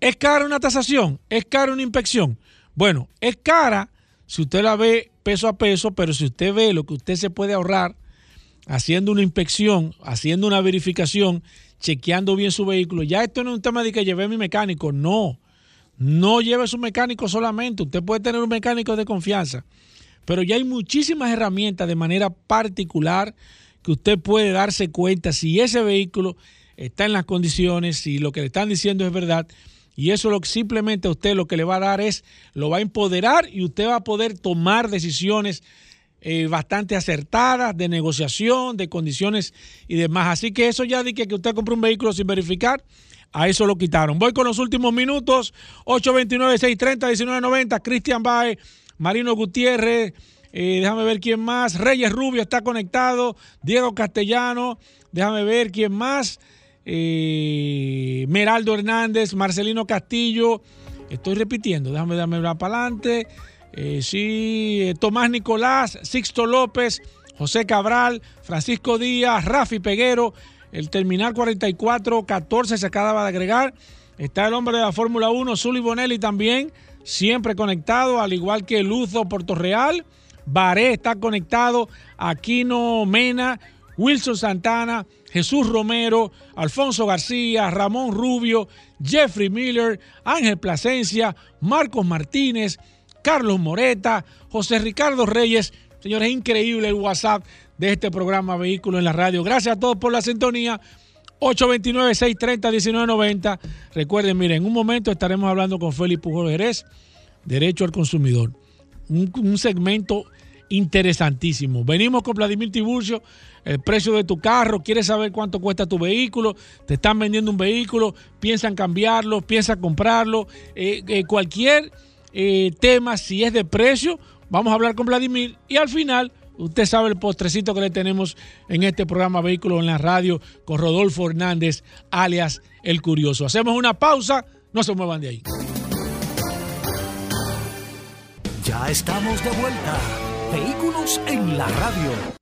¿Es cara una tasación? ¿Es cara una inspección? Bueno, es cara si usted la ve peso a peso, pero si usted ve lo que usted se puede ahorrar haciendo una inspección, haciendo una verificación, chequeando bien su vehículo, ya esto no es un tema de que lleve mi mecánico, no. No lleve su mecánico solamente, usted puede tener un mecánico de confianza, pero ya hay muchísimas herramientas de manera particular que usted puede darse cuenta si ese vehículo está en las condiciones, si lo que le están diciendo es verdad. Y eso lo simplemente a usted lo que le va a dar es, lo va a empoderar y usted va a poder tomar decisiones eh, bastante acertadas de negociación, de condiciones y demás. Así que eso ya de que, usted compre un vehículo sin verificar, a eso lo quitaron. Voy con los últimos minutos. 829-630-1990. Cristian Bae, Marino Gutiérrez. eh, déjame ver quién más. Reyes Rubio está conectado. Diego Castellano. Déjame ver quién más. Eh, Meraldo Hernández, Marcelino Castillo. Estoy repitiendo. Déjame darme una para adelante. Eh, sí, eh, Tomás Nicolás, Sixto López, José Cabral, Francisco Díaz, Rafi Peguero, el terminal 4414 se acaba de agregar. Está el hombre de la Fórmula 1, Zully Bonelli también, siempre conectado, al igual que Luzo Puerto Real. Baré está conectado, Aquino Mena, Wilson Santana, Jesús Romero, Alfonso García, Ramón Rubio, Jeffrey Miller, Ángel Plasencia, Marcos Martínez, Carlos Moreta, José Ricardo Reyes. Señores, es increíble el WhatsApp de este programa Vehículo en la Radio. Gracias a todos por la sintonía. 829-630-1990. Recuerden, miren, en un momento estaremos hablando con Félix Pujol Jerez, Derecho al Consumidor. Un, un segmento interesantísimo. Venimos con Vladimir Tiburcio, el precio de tu carro, quieres saber cuánto cuesta tu vehículo, te están vendiendo un vehículo, piensan cambiarlo, piensan comprarlo, eh, eh, cualquier eh, tema, si es de precio, vamos a hablar con Vladimir y al final usted sabe el postrecito que le tenemos en este programa Vehículos en la Radio con Rodolfo Hernández, alias El Curioso. Hacemos una pausa, no se muevan de ahí. Ya estamos de vuelta. Vehículos en la radio.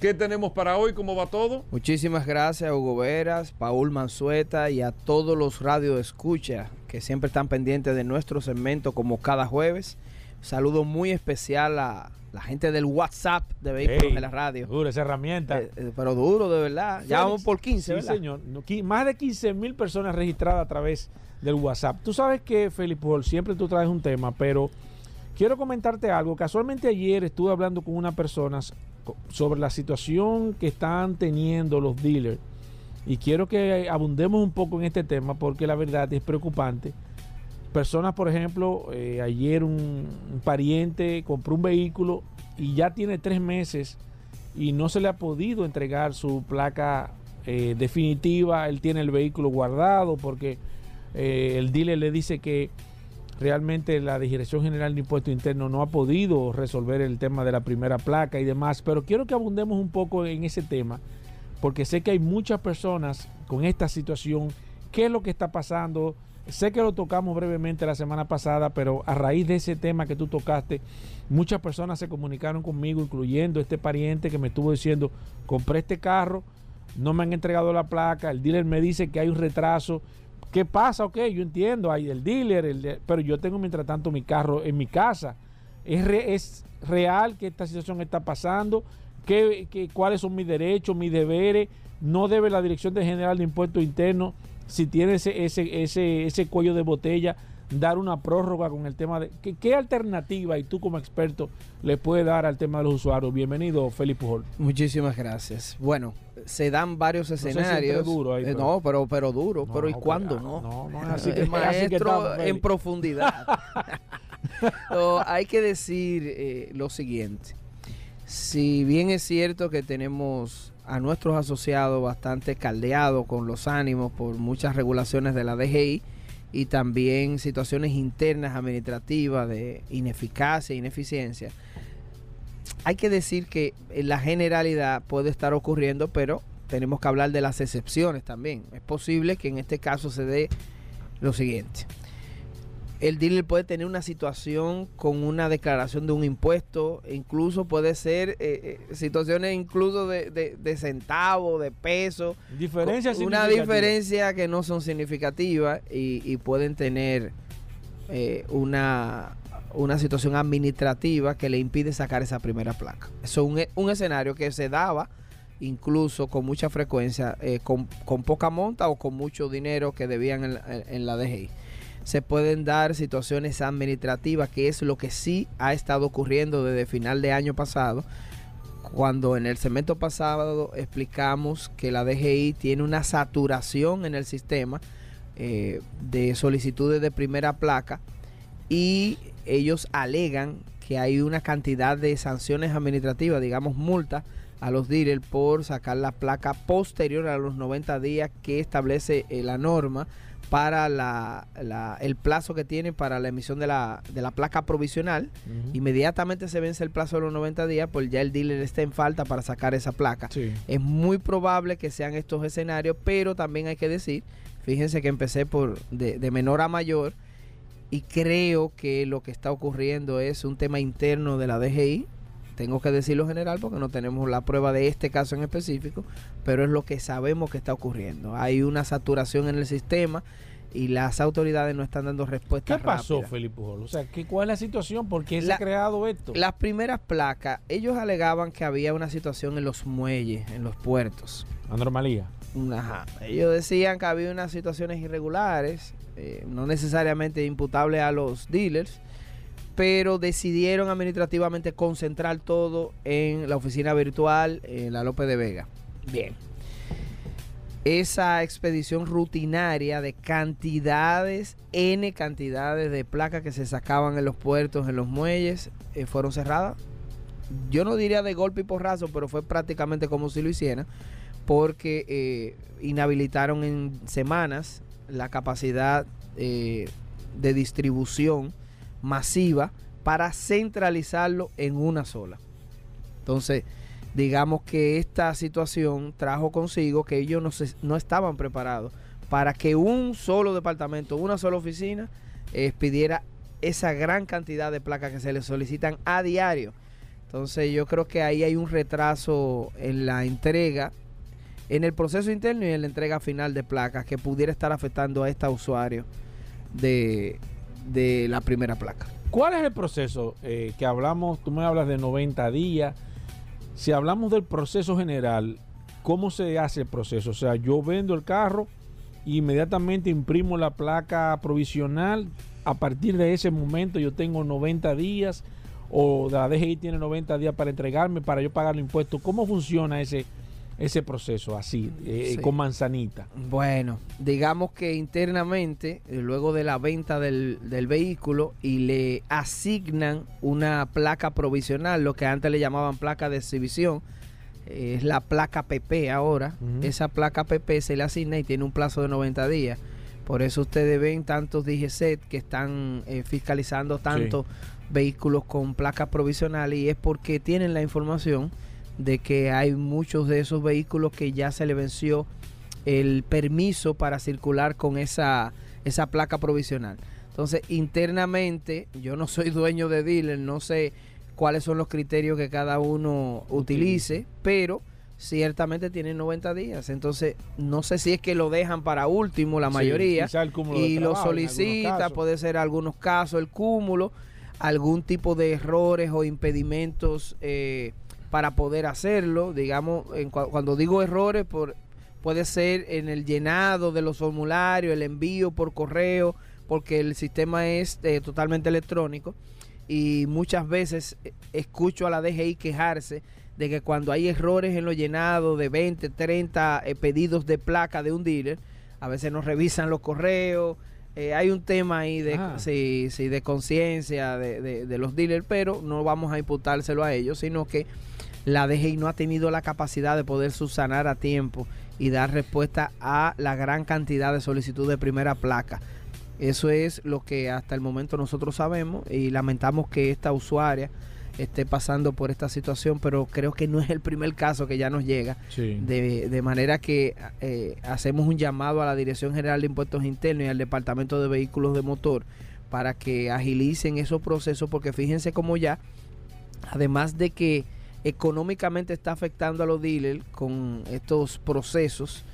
¿Qué tenemos para hoy? ¿Cómo va todo? Muchísimas gracias a Hugo Veras, Paul Manzueta y a todos los radios escucha que siempre están pendientes de nuestro segmento como cada jueves. Saludo muy especial a la gente del WhatsApp de Vehículos en la Radio. Dura esa herramienta. Eh, eh, pero duro, de verdad. Ya vamos por 15, Sí, ¿verdad? señor. No, qui- más de 15 mil personas registradas a través del WhatsApp. Tú sabes que, Felipe siempre tú traes un tema, pero quiero comentarte algo. Casualmente ayer estuve hablando con una persona s- co- sobre la situación que están teniendo los dealers. Y quiero que abundemos un poco en este tema porque la verdad es preocupante. Personas, por ejemplo, eh, ayer un, pariente compró un vehículo y ya tiene tres meses y no se le ha podido entregar su placa eh, definitiva. Él tiene el vehículo guardado porque eh, el dealer le dice que realmente la Dirección General de Impuesto Interno no ha podido resolver el tema de la primera placa y demás. Pero quiero que abundemos un poco en ese tema porque sé que hay muchas personas con esta situación ¿Qué es lo que está pasando? Sé que lo tocamos brevemente la semana pasada, pero a raíz de ese tema que tú tocaste, muchas personas se comunicaron conmigo, incluyendo este pariente que me estuvo diciendo, compré este carro, no me han entregado la placa, el dealer me dice que hay un retraso. ¿Qué pasa? Ok, yo entiendo, hay el dealer, el pero yo tengo mientras tanto mi carro en mi casa. ¿Es, es real que esta situación está pasando? ¿Qué, qué- cuáles son mis derechos, mis deberes? ¿No debe la Dirección General de Impuestos Internos, si tiene ese, ese, ese, ese cuello de botella, dar una prórroga con el tema de... ¿Qué, qué alternativa y tú como experto le puedes dar al tema de los usuarios? Bienvenido, Felipe Pujol. Muchísimas gracias. Bueno, se dan varios sé si escenarios. entré duro ahí, Eh, no, pero, pero duro. No, pero ¿y cuándo pero- no? no, no es así que- así maestro en profundidad. No, hay que decir eh, lo siguiente. Si bien es cierto que tenemos a nuestros asociados bastante caldeados con los ánimos por muchas regulaciones de la DGI y también situaciones internas administrativas de ineficacia ineficiencia, hay que decir que en la generalidad puede estar ocurriendo, pero tenemos que hablar de las excepciones también. Es posible que en este caso se dé lo siguiente. El dealer puede tener una situación con una declaración de un impuesto, incluso puede ser eh, eh, situaciones incluso de, de, de centavo, de peso, Diferencia con una diferencia que no son significativas y, y pueden tener eh, una, una situación administrativa que le impide sacar esa primera placa. Eso es un, e- un escenario que se daba incluso con mucha frecuencia, eh, con, con poca monta o con mucho dinero que debían en, la- en la DGI. Se pueden dar situaciones administrativas, que es lo que sí ha estado ocurriendo desde final de año pasado, cuando en el segmento pasado explicamos que la DGI tiene una saturación en el sistema eh, de solicitudes de primera placa y ellos alegan que hay una cantidad de sanciones administrativas, digamos multas, a los dealers por sacar la placa posterior a los 90 días que establece eh, la norma para la, la- el plazo que tiene para la emisión de la, de la placa provisional. Inmediatamente se vence el plazo de los 90 días, pues ya el dealer está en falta para sacar esa placa. Sí. Es muy probable que sean estos escenarios, pero también hay que decir, fíjense que empecé por de, de menor a mayor y creo que lo que está ocurriendo es un tema interno de la DGI. Tengo que decirlo general porque no tenemos la prueba de este caso en específico, pero es lo que sabemos que está ocurriendo. Hay una saturación en el sistema y las autoridades no están dando ¿Qué respuestas pasó. Felipe Pujol? O sea, ¿qué, ¿cuál es la situación? ¿Por qué se ha creado esto? Las primeras placas, ellos alegaban que había una situación en los muelles, en los puertos. Anormalía. Ajá. Ellos decían que había unas situaciones irregulares, eh, no necesariamente imputables a los dealers, pero decidieron administrativamente concentrar todo en la oficina virtual en la López de Vega. Bien. Esa expedición rutinaria de cantidades, N cantidades de placas que se sacaban en los puertos, en los muelles, eh, fueron cerradas. Yo no diría de golpe y porrazo, pero fue prácticamente como si lo hicieran porque eh, inhabilitaron en semanas la capacidad eh, de distribución masiva para centralizarlo en una sola. Entonces, digamos que esta situación trajo consigo que ellos no, se- no estaban preparados para que un solo departamento, una sola oficina, eh, expidiera esa gran cantidad de placas que se les solicitan a diario. Entonces yo creo que ahí hay un retraso en la entrega, en el proceso interno y en la entrega final de placas que pudiera estar afectando a este usuario de, de la primera placa. ¿Cuál es el proceso eh, que hablamos? Tú me hablas de 90 días. Si hablamos del proceso general, ¿cómo se hace el proceso? O sea, yo vendo el carro, inmediatamente imprimo la placa provisional. A partir de ese momento yo tengo 90 días o la DGI tiene 90 días para entregarme, para yo pagar los impuestos. ¿Cómo funciona ese, ese proceso así, eh, Sí. con manzanita? Bueno, digamos que internamente, eh, luego de la venta del, del vehículo y le asignan una placa provisional, lo que antes le llamaban placa de exhibición, eh, es la placa PP ahora. Esa placa PP se le asigna y tiene un plazo de 90 días. Por eso ustedes ven tantos DGCET que están eh, fiscalizando tantos vehículos con placas provisionales y es porque tienen la información de que hay muchos de esos vehículos que ya se le venció el permiso para circular con esa, esa placa provisional. Entonces, internamente, yo no soy dueño de dealer, no sé cuáles son los criterios que cada uno utilice, pero ciertamente tienen 90 días. Entonces, no sé si es que lo dejan para último la mayoría y lo trabajo solicita, puede ser algunos casos el cúmulo, algún tipo de errores o impedimentos eh, para poder hacerlo. Digamos, en cua- cuando digo errores, por, puede ser en el llenado de los formularios, el envío por correo, porque el sistema es eh, totalmente electrónico y muchas veces eh, escucho a la DGI quejarse de que cuando hay errores en lo llenado de 20, 30 eh, pedidos de placa de un dealer, a veces no revisan los correos. eh, hay un tema ahí de, Ah. sí, sí, de conciencia de, de- de los dealers, pero no vamos a imputárselo a ellos, sino que la DGI no ha tenido la capacidad de poder subsanar a tiempo y dar respuesta a la gran cantidad de solicitudes de primera placa. Eso es lo que hasta el momento nosotros sabemos y lamentamos que esta usuaria esté pasando por esta situación, pero creo que no es el primer caso que ya nos llega. Sí. De, de manera que eh, hacemos un llamado a la Dirección General de Impuestos Internos y al Departamento de Vehículos de Motor para que agilicen esos procesos, porque fíjense cómo ya, además de que económicamente está afectando a los dealers con estos procesos,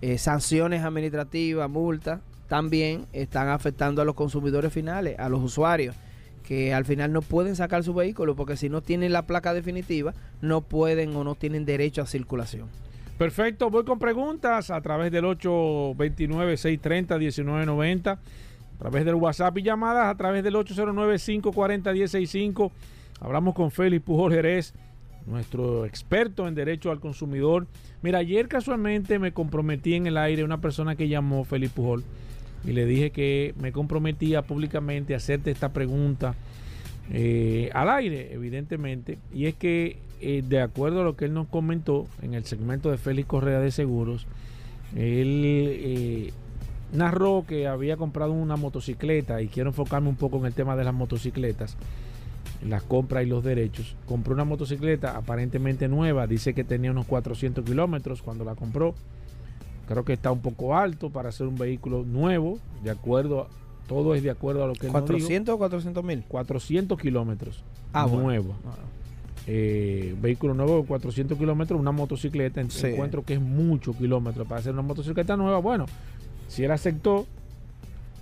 eh, sanciones administrativas, multas, también están afectando a los consumidores finales, a los usuarios, que al final no pueden sacar su vehículo porque si no tienen la placa definitiva, no pueden o no tienen derecho a circulación. Perfecto, voy con preguntas a través del 829-630-1990, a través del WhatsApp y llamadas a través del 809-540-165. Hablamos con Félix Pujol Jerez, nuestro experto en derecho al consumidor. Mira, ayer casualmente me comprometí en el aire una persona que llamó Félix Pujol y le dije que me comprometía públicamente a hacerte esta pregunta eh, al aire, evidentemente, y es que eh, de acuerdo a lo que él nos comentó en el segmento de Félix Correa de Seguros, él eh, narró que había comprado una motocicleta y quiero enfocarme un poco en el tema de las motocicletas, las compras y los derechos. Compró una motocicleta aparentemente nueva, dice que tenía unos 400 kilómetros cuando la compró. Creo que está un poco alto para ser un vehículo nuevo, de acuerdo, a- todo es de acuerdo a lo que él nos dijo. 400 o 400 mil. 400 kilómetros. Ah, bueno. nuevo. Eh, vehículo nuevo de 400 kilómetros, una motocicleta. Sí. Encuentro que es mucho kilómetros para hacer una motocicleta nueva. Bueno, si él aceptó,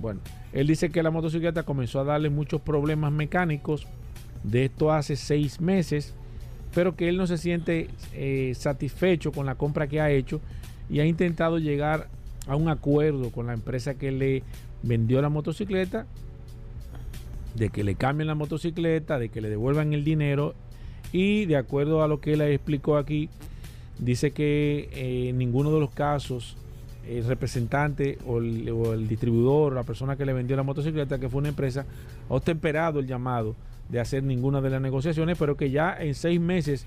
bueno, él dice que la motocicleta comenzó a darle muchos problemas mecánicos de esto hace seis meses, pero que él no se siente eh, satisfecho con la compra que ha hecho y ha intentado llegar a un acuerdo con la empresa que le vendió la motocicleta de que le cambien la motocicleta, de que le devuelvan el dinero y de acuerdo a lo que él explicó aquí, dice que eh, en ninguno de los casos el representante o el, o distribuidor, la persona que le vendió la motocicleta, que fue una empresa, ha temperado el llamado de hacer ninguna de las negociaciones, pero que ya en seis meses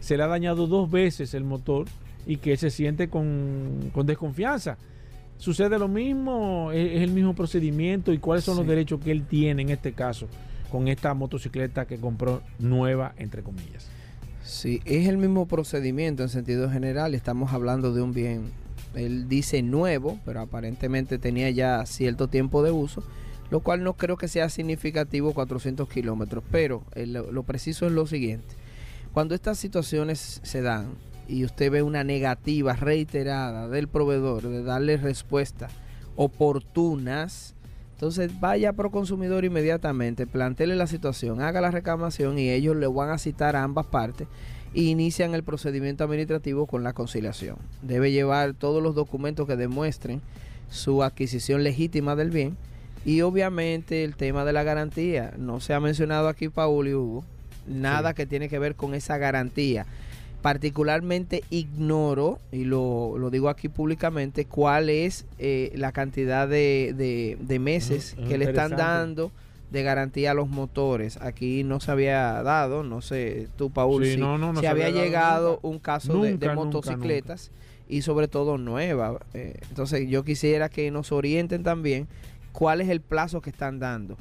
se le ha dañado dos veces el motor y que se siente con, con desconfianza. ¿Sucede lo mismo? ¿Es, es el mismo procedimiento? ¿Y cuáles son los derechos que él tiene en este caso con esta motocicleta que compró nueva, entre comillas? Sí, es el mismo procedimiento en sentido general. Estamos hablando de un bien, él dice nuevo, pero aparentemente tenía ya cierto tiempo de uso, lo cual no creo que sea significativo 400 kilómetros. Pero eh, lo, lo preciso es lo siguiente. Cuando estas situaciones se dan y usted ve una negativa reiterada del proveedor de darle respuestas oportunas, entonces vaya a Proconsumidor inmediatamente, plantele la situación, haga la reclamación y ellos le van a citar a ambas partes e inician el procedimiento administrativo con la conciliación. Debe llevar todos los documentos que demuestren su adquisición legítima del bien y obviamente el tema de la garantía. No se ha mencionado aquí, Paul y Hugo, nada Sí. que tiene que ver con esa garantía. Particularmente ignoro, y lo, lo digo aquí públicamente, cuál es eh, la cantidad de, de- de meses que le están dando de garantía a los motores. Aquí no se había dado, no sé, tú, Paul, Sí, si, no, no, no si se había llegado nunca. un caso de- de, Nunca, nunca, motocicletas y sobre todo nuevas. Eh, entonces yo quisiera que nos orienten también cuál es el plazo que están dando.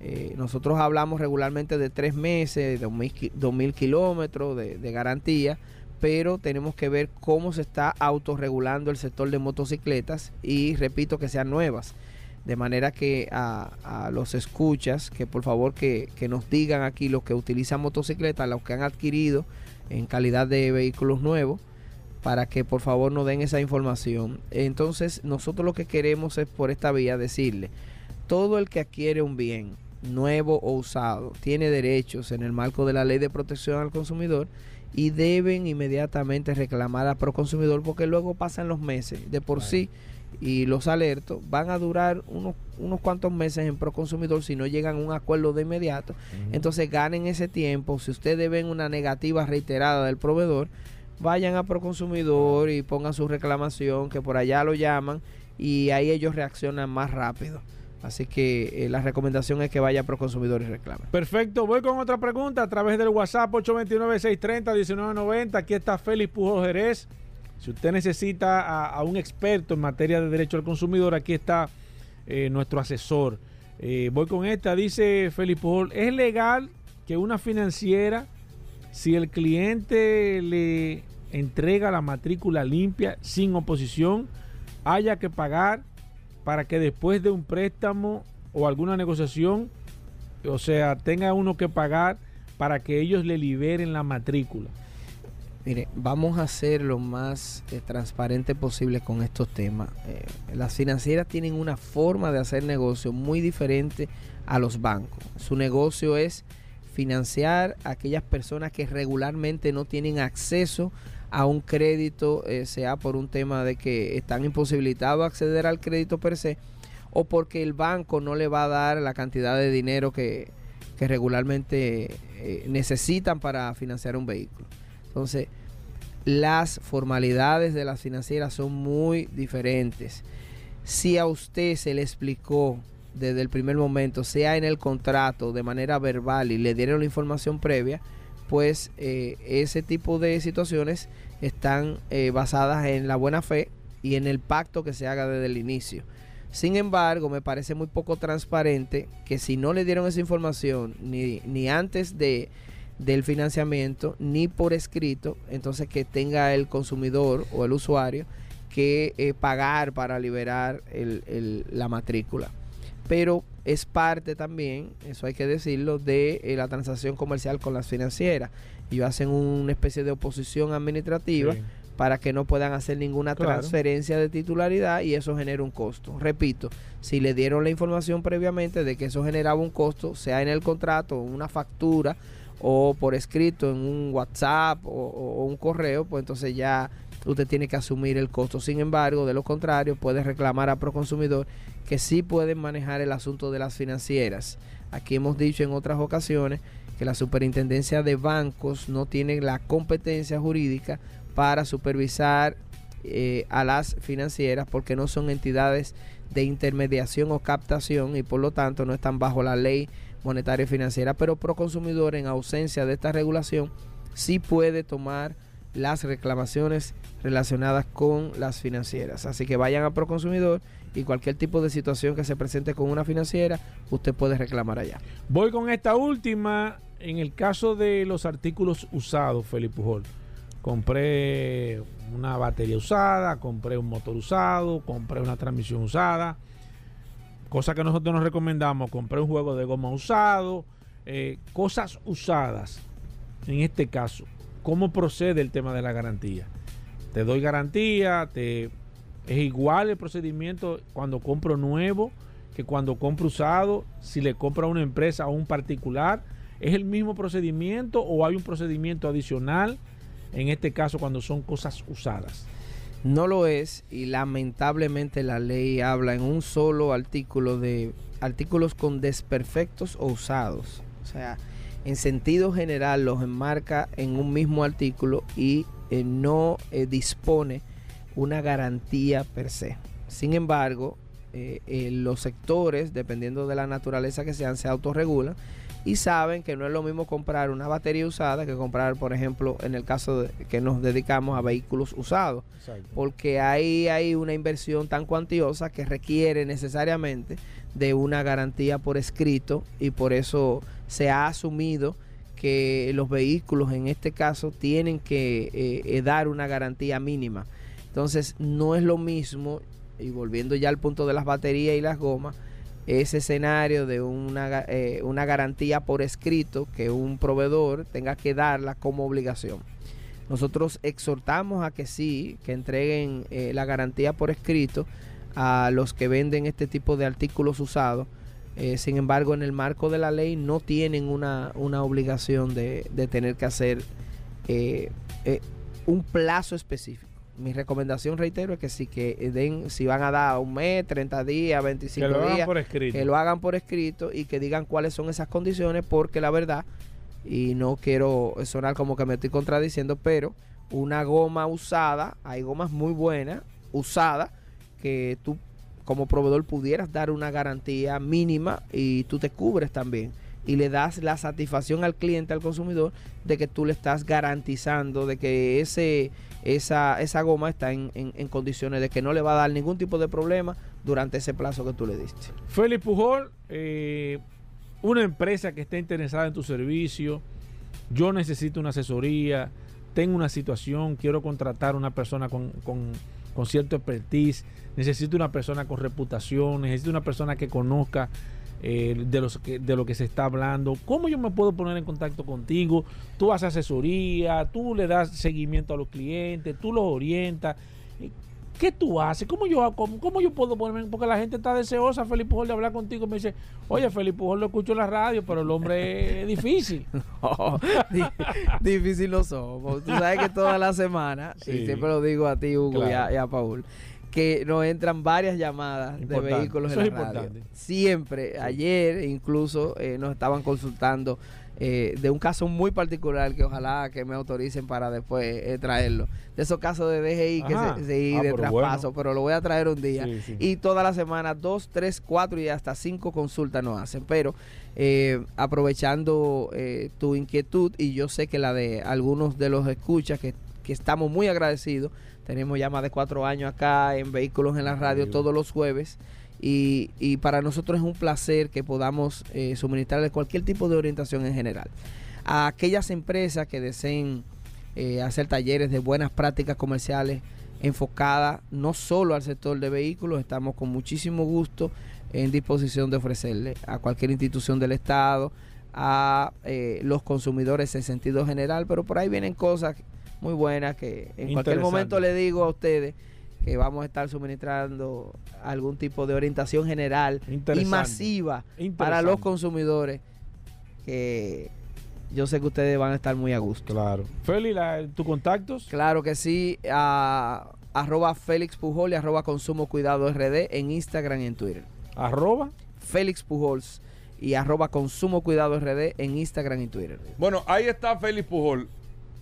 Eh, nosotros hablamos regularmente de tres meses, ki- dos mil kilómetros de, de garantía, pero tenemos que ver cómo se está autorregulando el sector de motocicletas y repito que sean nuevas. De manera que a, los escuchas, que por favor que nos digan aquí los que utilizan motocicletas, los que han adquirido en calidad de vehículos nuevos, para que por favor nos den esa información. Entonces nosotros lo que queremos es por esta vía decirle, todo el que adquiere un bien nuevo o usado tiene derechos en el marco de la ley de protección al consumidor y deben inmediatamente reclamar a Proconsumidor porque luego pasan los meses de por sí y los alertos van a durar unos, unos cuantos meses en Proconsumidor si no llegan a un acuerdo de inmediato. Entonces ganen ese tiempo. Si ustedes ven una negativa reiterada del proveedor, vayan a Proconsumidor y pongan su reclamación, que por allá lo llaman y ahí ellos reaccionan más rápido. Así que eh, la recomendación es que vaya a Proconsumidor y reclame. Perfecto, voy con otra pregunta a través del WhatsApp 829-630-1990. Aquí está Félix Pujol Jerez. Si usted necesita a, a, un experto en materia de derecho al consumidor, aquí está eh, nuestro asesor. Eh, voy con esta, dice Félix Pujol, ¿es legal que una financiera, si el cliente le entrega la matrícula limpia sin oposición, haya que pagar para que después de un préstamo o alguna negociación, o sea, tenga uno que pagar para que ellos le liberen la matrícula? Mire, vamos a ser lo más eh, transparente posible con estos temas. Eh, las financieras tienen una forma de hacer negocio muy diferente a los bancos. Su negocio es financiar a aquellas personas que regularmente no tienen acceso a un crédito, eh, sea por un tema de que están imposibilitados a acceder al crédito per se, o porque el banco no le va a dar la cantidad de dinero que, que regularmente eh, necesitan para financiar un vehículo. Entonces, las formalidades de las financieras son muy diferentes. Si a usted se le explicó desde el primer momento, sea en el contrato, de manera verbal y le dieron la información previa, pues eh, ese tipo de situaciones están eh, basadas en la buena fe y en el pacto que se haga desde el inicio. Sin embargo, me parece muy poco transparente que si no le dieron esa información ni, ni antes de, del financiamiento ni por escrito, entonces que tenga el consumidor o el usuario que eh, pagar para liberar la matrícula. Pero es parte también, eso hay que decirlo, de eh, la transacción comercial con las financieras. Ellos hacen una especie de oposición administrativa sí. para que no puedan hacer ninguna claro. transferencia de titularidad y eso genera un costo. Repito, si le dieron la información previamente de que eso generaba un costo, sea en el contrato, una factura, o por escrito en un WhatsApp o, o, un correo, pues entonces ya usted tiene que asumir el costo. Sin embargo, de lo contrario, puede reclamar a Proconsumidor que sí pueden manejar el asunto de las financieras. Aquí hemos dicho en otras ocasiones que la superintendencia de bancos no tiene la competencia jurídica para supervisar eh, a las financieras porque no son entidades de intermediación o captación y por lo tanto no están bajo la ley monetaria y financiera, pero Proconsumidor en ausencia de esta regulación sí puede tomar las reclamaciones relacionadas con las financieras. Así que vayan a Proconsumidor y cualquier tipo de situación que se presente con una financiera, usted puede reclamar allá. Voy con esta última. En el caso de los artículos usados, Felipe Pujol, compré una batería usada, compré un motor usado, compré una transmisión usada cosa que nosotros nos recomendamos, compré un juego de goma usado, eh, cosas usadas, en este caso, ¿cómo procede el tema de la garantía? Te doy garantía, te, es igual el procedimiento cuando compro nuevo que cuando compro usado, si le compro a una empresa o a un particular, ¿es el mismo procedimiento o hay un procedimiento adicional? En este caso, cuando son cosas usadas. No lo es y lamentablemente la ley habla en un solo artículo de artículos con desperfectos o usados. O sea, en sentido general los enmarca en un mismo artículo y eh, no eh, dispone una garantía per se. Sin embargo, eh, los sectores, dependiendo de la naturaleza que sean, se autorregulan y saben que no es lo mismo comprar una batería usada que comprar, por ejemplo, en el caso de que nos dedicamos a vehículos usados. Exacto. Porque ahí hay una inversión tan cuantiosa que requiere necesariamente de una garantía por escrito y por eso se ha asumido que los vehículos en este caso tienen que eh, eh, dar una garantía mínima. Entonces no es lo mismo, y volviendo ya al punto de las baterías y las gomas, ese escenario de una, eh, una garantía por escrito que un proveedor tenga que darla como obligación. Nosotros exhortamos a que sí, que entreguen la garantía por escrito a los que venden este tipo de artículos usados, eh, sin embargo, en el marco de la ley no tienen una, obligación de, tener que hacer eh, eh, un plazo específico. Mi recomendación, reitero, es que si, que den, si van a dar un mes, 30 días, 25 días, que lo hagan por escrito y que digan cuáles son esas condiciones, porque la verdad, y no quiero sonar como que me estoy contradiciendo, pero una goma usada, hay gomas muy buenas, usadas, que tú como proveedor pudieras dar una garantía mínima y tú te cubres también y le das la satisfacción al cliente, al consumidor, de que tú le estás garantizando de que ese, esa, esa goma está en, condiciones de que no le va a dar ningún tipo de problema durante ese plazo que tú le diste. Félix Pujol, eh, una empresa que esté interesada en tu servicio, yo necesito una asesoría, tengo una situación, quiero contratar una persona con, con, con cierto expertise necesito una persona con reputación, necesito una persona que conozca eh, de, los de lo que se está hablando. ¿Cómo yo me puedo poner en contacto contigo? Tú haces asesoría, tú le das seguimiento a los clientes, tú los orientas. ¿Qué tú haces? ¿Cómo yo, cómo, yo puedo ponerme? Porque la gente está deseosa, Felipe Pujol, de hablar contigo. Me dice, oye, Felipe Pujol lo escucho en la radio, pero el hombre es difícil. difícil no somos. Tú sabes que toda la semana, y siempre lo digo a ti, Hugo, y, a, Paul, que nos entran varias llamadas de vehículos en la radio. Siempre, ayer incluso eh, nos estaban consultando eh, de un caso muy particular que ojalá que me autoricen para después eh, traerlo. De esos casos de DGI que se, ah, de traspaso, pero lo voy a traer un día. Y toda la semana, dos, tres, cuatro y hasta cinco consultas nos hacen. Pero aprovechando tu inquietud y yo sé que la de algunos de los escuchas que, que estamos muy agradecidos tenemos ya más de cuatro años acá en Vehículos en la Radio todos los jueves. Y, y, para nosotros es un placer que podamos eh, suministrarles cualquier tipo de orientación en general. A aquellas empresas que deseen eh, hacer talleres de buenas prácticas comerciales enfocadas no solo al sector de vehículos, estamos con muchísimo gusto en disposición de ofrecerle a cualquier institución del Estado, a eh, los consumidores en sentido general, pero por ahí vienen cosas muy buena que en cualquier momento le digo a ustedes que vamos a estar suministrando algún tipo de orientación general y masiva para los consumidores que yo sé que ustedes van a estar muy a gusto. Claro. Félix, ¿tus contactos? Claro que sí. A, arroba Félix Pujol y arroba Consumo Cuidado RD en Instagram y en Twitter. Arroba Félix Pujols y arroba Consumo Cuidado RD en Instagram y Twitter. Bueno, ahí está Félix Pujol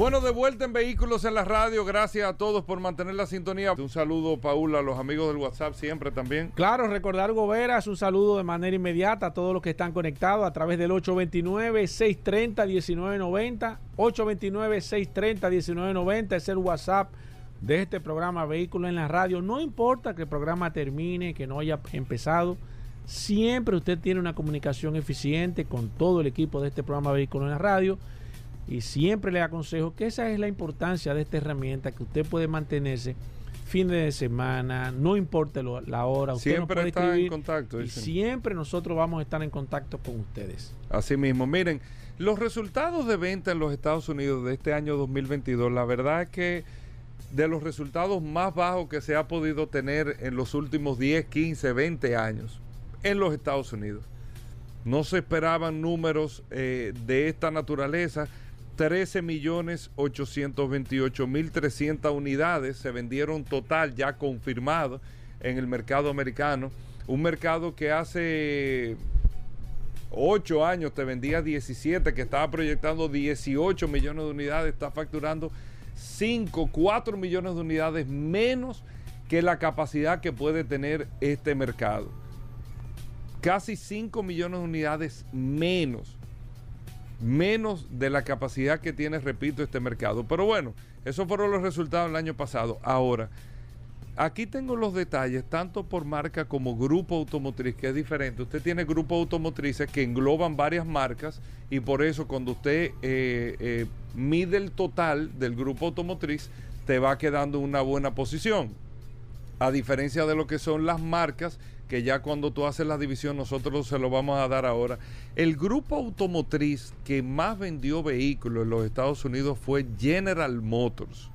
Bueno, de vuelta en Vehículos en la Radio. Gracias a todos por mantener la sintonía. Un saludo, Paul, a los amigos del WhatsApp siempre también. Claro, recordar Goberas, un saludo de manera inmediata a todos los que están conectados a través del 829-630-1990. 829-630-1990 es el WhatsApp de este programa Vehículos en la Radio. No importa que el programa termine, que no haya empezado. Siempre usted tiene una comunicación eficiente con todo el equipo de este programa Vehículos en la Radio y siempre le aconsejo que esa es la importancia de esta herramienta, que usted puede mantenerse fines de semana, no importa la hora. Usted siempre está en contacto. Y siempre nosotros vamos a estar en contacto con ustedes. Así mismo, miren, los resultados de venta en los Estados Unidos de este año 2022, la verdad es que de los resultados más bajos que se ha podido tener en los últimos 10, 15, 20 años en los Estados Unidos. No se esperaban números eh, de esta naturaleza 13 millones 828 mil 300 unidades se vendieron total ya confirmado en el mercado americano. Un mercado que hace 8 años te vendía 17, que estaba proyectando 18 millones de unidades, está facturando 5, 4 millones de unidades menos que la capacidad que puede tener este mercado. Casi 5 millones de unidades menos. Menos de la capacidad que tiene, repito, este mercado. Pero bueno, esos fueron los resultados del año pasado. Ahora, aquí tengo los detalles, tanto por marca como grupo automotriz, que es diferente. Usted tiene grupos automotrices que engloban varias marcas y por eso cuando usted eh, eh, mide el total del grupo automotriz, te va quedando una buena posición. A diferencia de lo que son las marcas, que ya cuando tú haces la división nosotros se lo vamos a dar ahora. El grupo automotriz que más vendió vehículos en los Estados Unidos fue General Motors.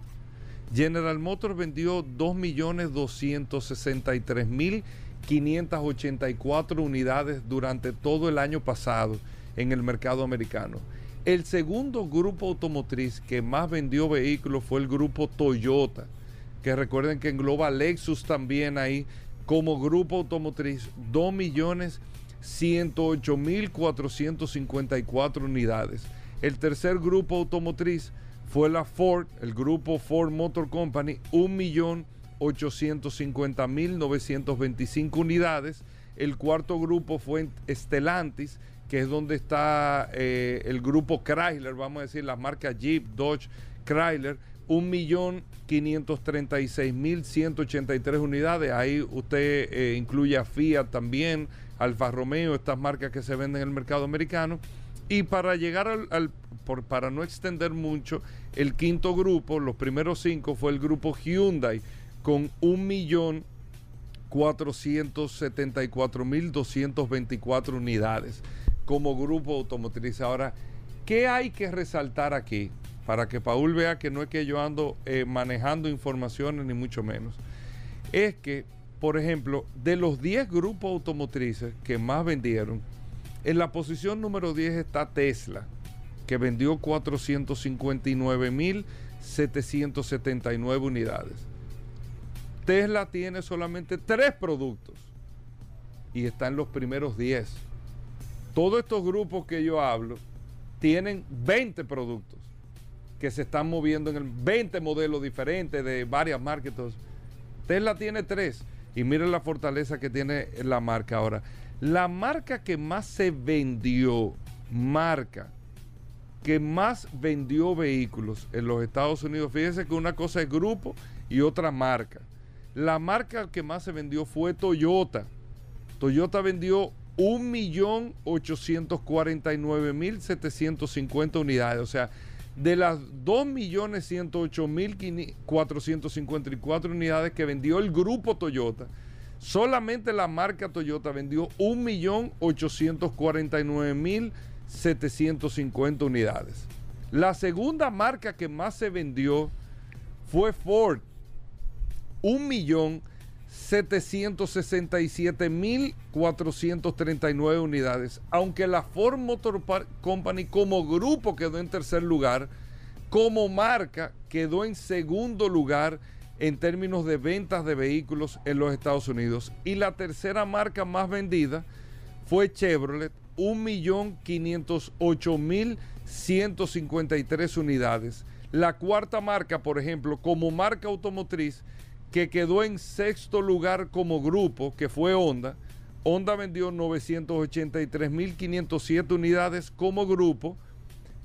General Motors vendió 2.263.584 unidades durante todo el año pasado en el mercado americano. El segundo grupo automotriz que más vendió vehículos fue el grupo Toyota que recuerden que engloba Lexus también ahí como grupo automotriz, 2.108.454 unidades. El tercer grupo automotriz fue la Ford, el grupo Ford Motor Company, 1.850.925 unidades. El cuarto grupo fue Stellantis, que es donde está eh, el grupo Chrysler, vamos a decir, las marcas Jeep, Dodge, Chrysler, 1.536.183 unidades. Ahí usted eh, incluye a Fiat también, Alfa Romeo, estas marcas que se venden en el mercado americano. Y para llegar al, para no extender mucho, el quinto grupo, los primeros cinco, fue el grupo Hyundai con 1.474.224 unidades como grupo automotriz. Ahora, ¿qué hay que resaltar aquí? Para que Paul vea que no es que yo ando eh, manejando informaciones ni mucho menos, es que, por ejemplo, de los 10 grupos automotrices que más vendieron, en la posición número 10 está Tesla, que vendió 459.779 unidades. Tesla tiene solamente tres productos y está en los primeros 10. Todos estos grupos que yo hablo tienen 20 productos que se están moviendo en el 20 modelos diferentes de varias marcas. Tesla tiene tres. Y miren la fortaleza que tiene la marca ahora. La marca que más se vendió, marca que más vendió vehículos en los Estados Unidos, fíjense que una cosa es grupo y otra marca. La marca que más se vendió fue Toyota. Toyota vendió 1.849.750 unidades. O sea, de las 2.108.454 unidades que vendió el grupo Toyota, solamente la marca Toyota vendió 1.849.750 unidades. La segunda marca que más se vendió fue Ford, 1.000.000 767.439 unidades, aunque la Ford Motor Company como grupo quedó en tercer lugar, como marca quedó en segundo lugar en términos de ventas de vehículos en los Estados Unidos. Y la tercera marca más vendida fue Chevrolet, 1.508.153 unidades. La cuarta marca, por ejemplo, como marca automotriz, que quedó en sexto lugar como grupo, que fue Honda. Honda vendió 983.507 unidades como grupo,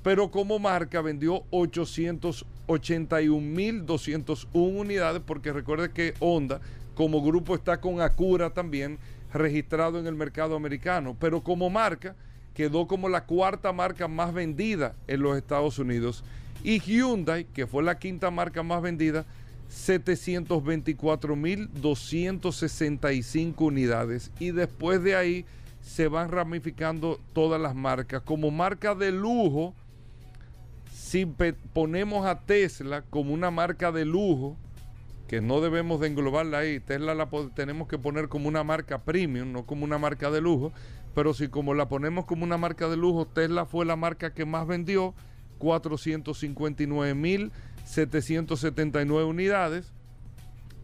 pero como marca vendió 881.201 unidades, porque recuerde que Honda como grupo está con Acura también registrado en el mercado americano, pero como marca quedó como la cuarta marca más vendida en los Estados Unidos. Y Hyundai, que fue la quinta marca más vendida, 724.265 unidades. Y después de ahí se van ramificando todas las marcas. Como marca de lujo, si ponemos a Tesla como una marca de lujo, que no debemos de englobarla ahí, Tesla la tenemos que poner como una marca premium, no como una marca de lujo, pero si como la ponemos como una marca de lujo, Tesla fue la marca que más vendió, 459 mil 779 unidades.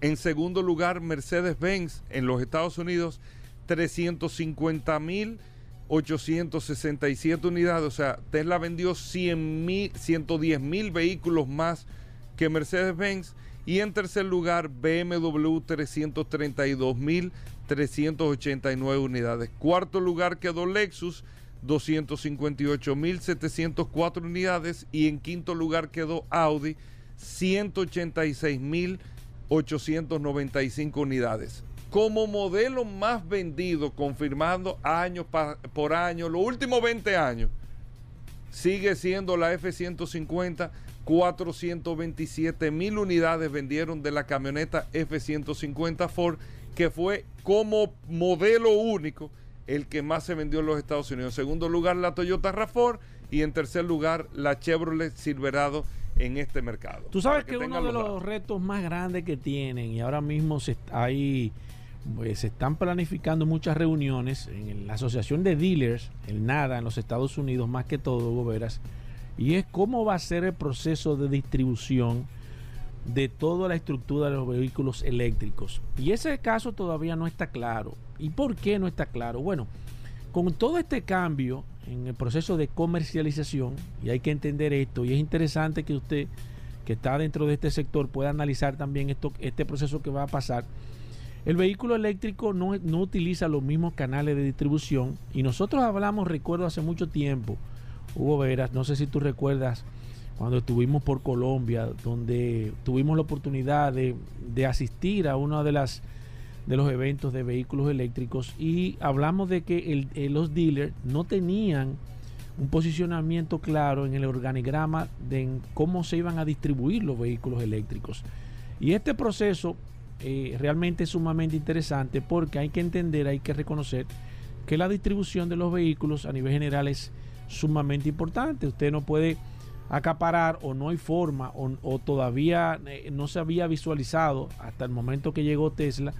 En segundo lugar, Mercedes-Benz en los Estados Unidos, 350 mil 867 unidades. O sea, Tesla vendió 100 mil, 110 mil vehículos más que Mercedes-Benz. Y en tercer lugar, BMW 332.389 unidades. Cuarto lugar quedó Lexus 258.704 unidades. Y en quinto lugar quedó Audi 186.895 unidades. Como modelo más vendido, confirmando año por año, los últimos 20 años, sigue siendo la F-150. 427 mil unidades vendieron de la camioneta F-150 Ford, que fue como modelo único el que más se vendió en los Estados Unidos. En segundo lugar, la Toyota RAV4 y en tercer lugar, la Chevrolet Silverado en este mercado. Tú sabes que, uno de los retos más grandes que tienen y ahora mismo se, hay, pues, se están planificando muchas reuniones en la Asociación de Dealers, el NADA en los Estados Unidos, más que todo, Goberas, y es cómo va a ser el proceso de distribución de toda la estructura de los vehículos eléctricos. Y ese caso todavía no está claro. ¿Y por qué no está claro? Bueno, con todo este cambio en el proceso de comercialización, y hay que entender esto, y es interesante que usted que está dentro de este sector pueda analizar también esto, este proceso que va a pasar. El vehículo eléctrico no, no utiliza los mismos canales de distribución y nosotros hablamos, recuerdo hace mucho tiempo, Hugo Veras, no sé si tú recuerdas cuando estuvimos por Colombia, donde tuvimos la oportunidad de, de asistir a uno de las de los eventos de vehículos eléctricos y hablamos de que eh, los dealers no tenían un posicionamiento claro en el organigrama de cómo se iban a distribuir los vehículos eléctricos. Y este proceso eh, realmente es sumamente interesante porque hay que entender, hay que reconocer que la distribución de los vehículos a nivel general es sumamente importante. Usted no puede acaparar o no hay forma o todavía eh, no se había visualizado hasta el momento que llegó Tesla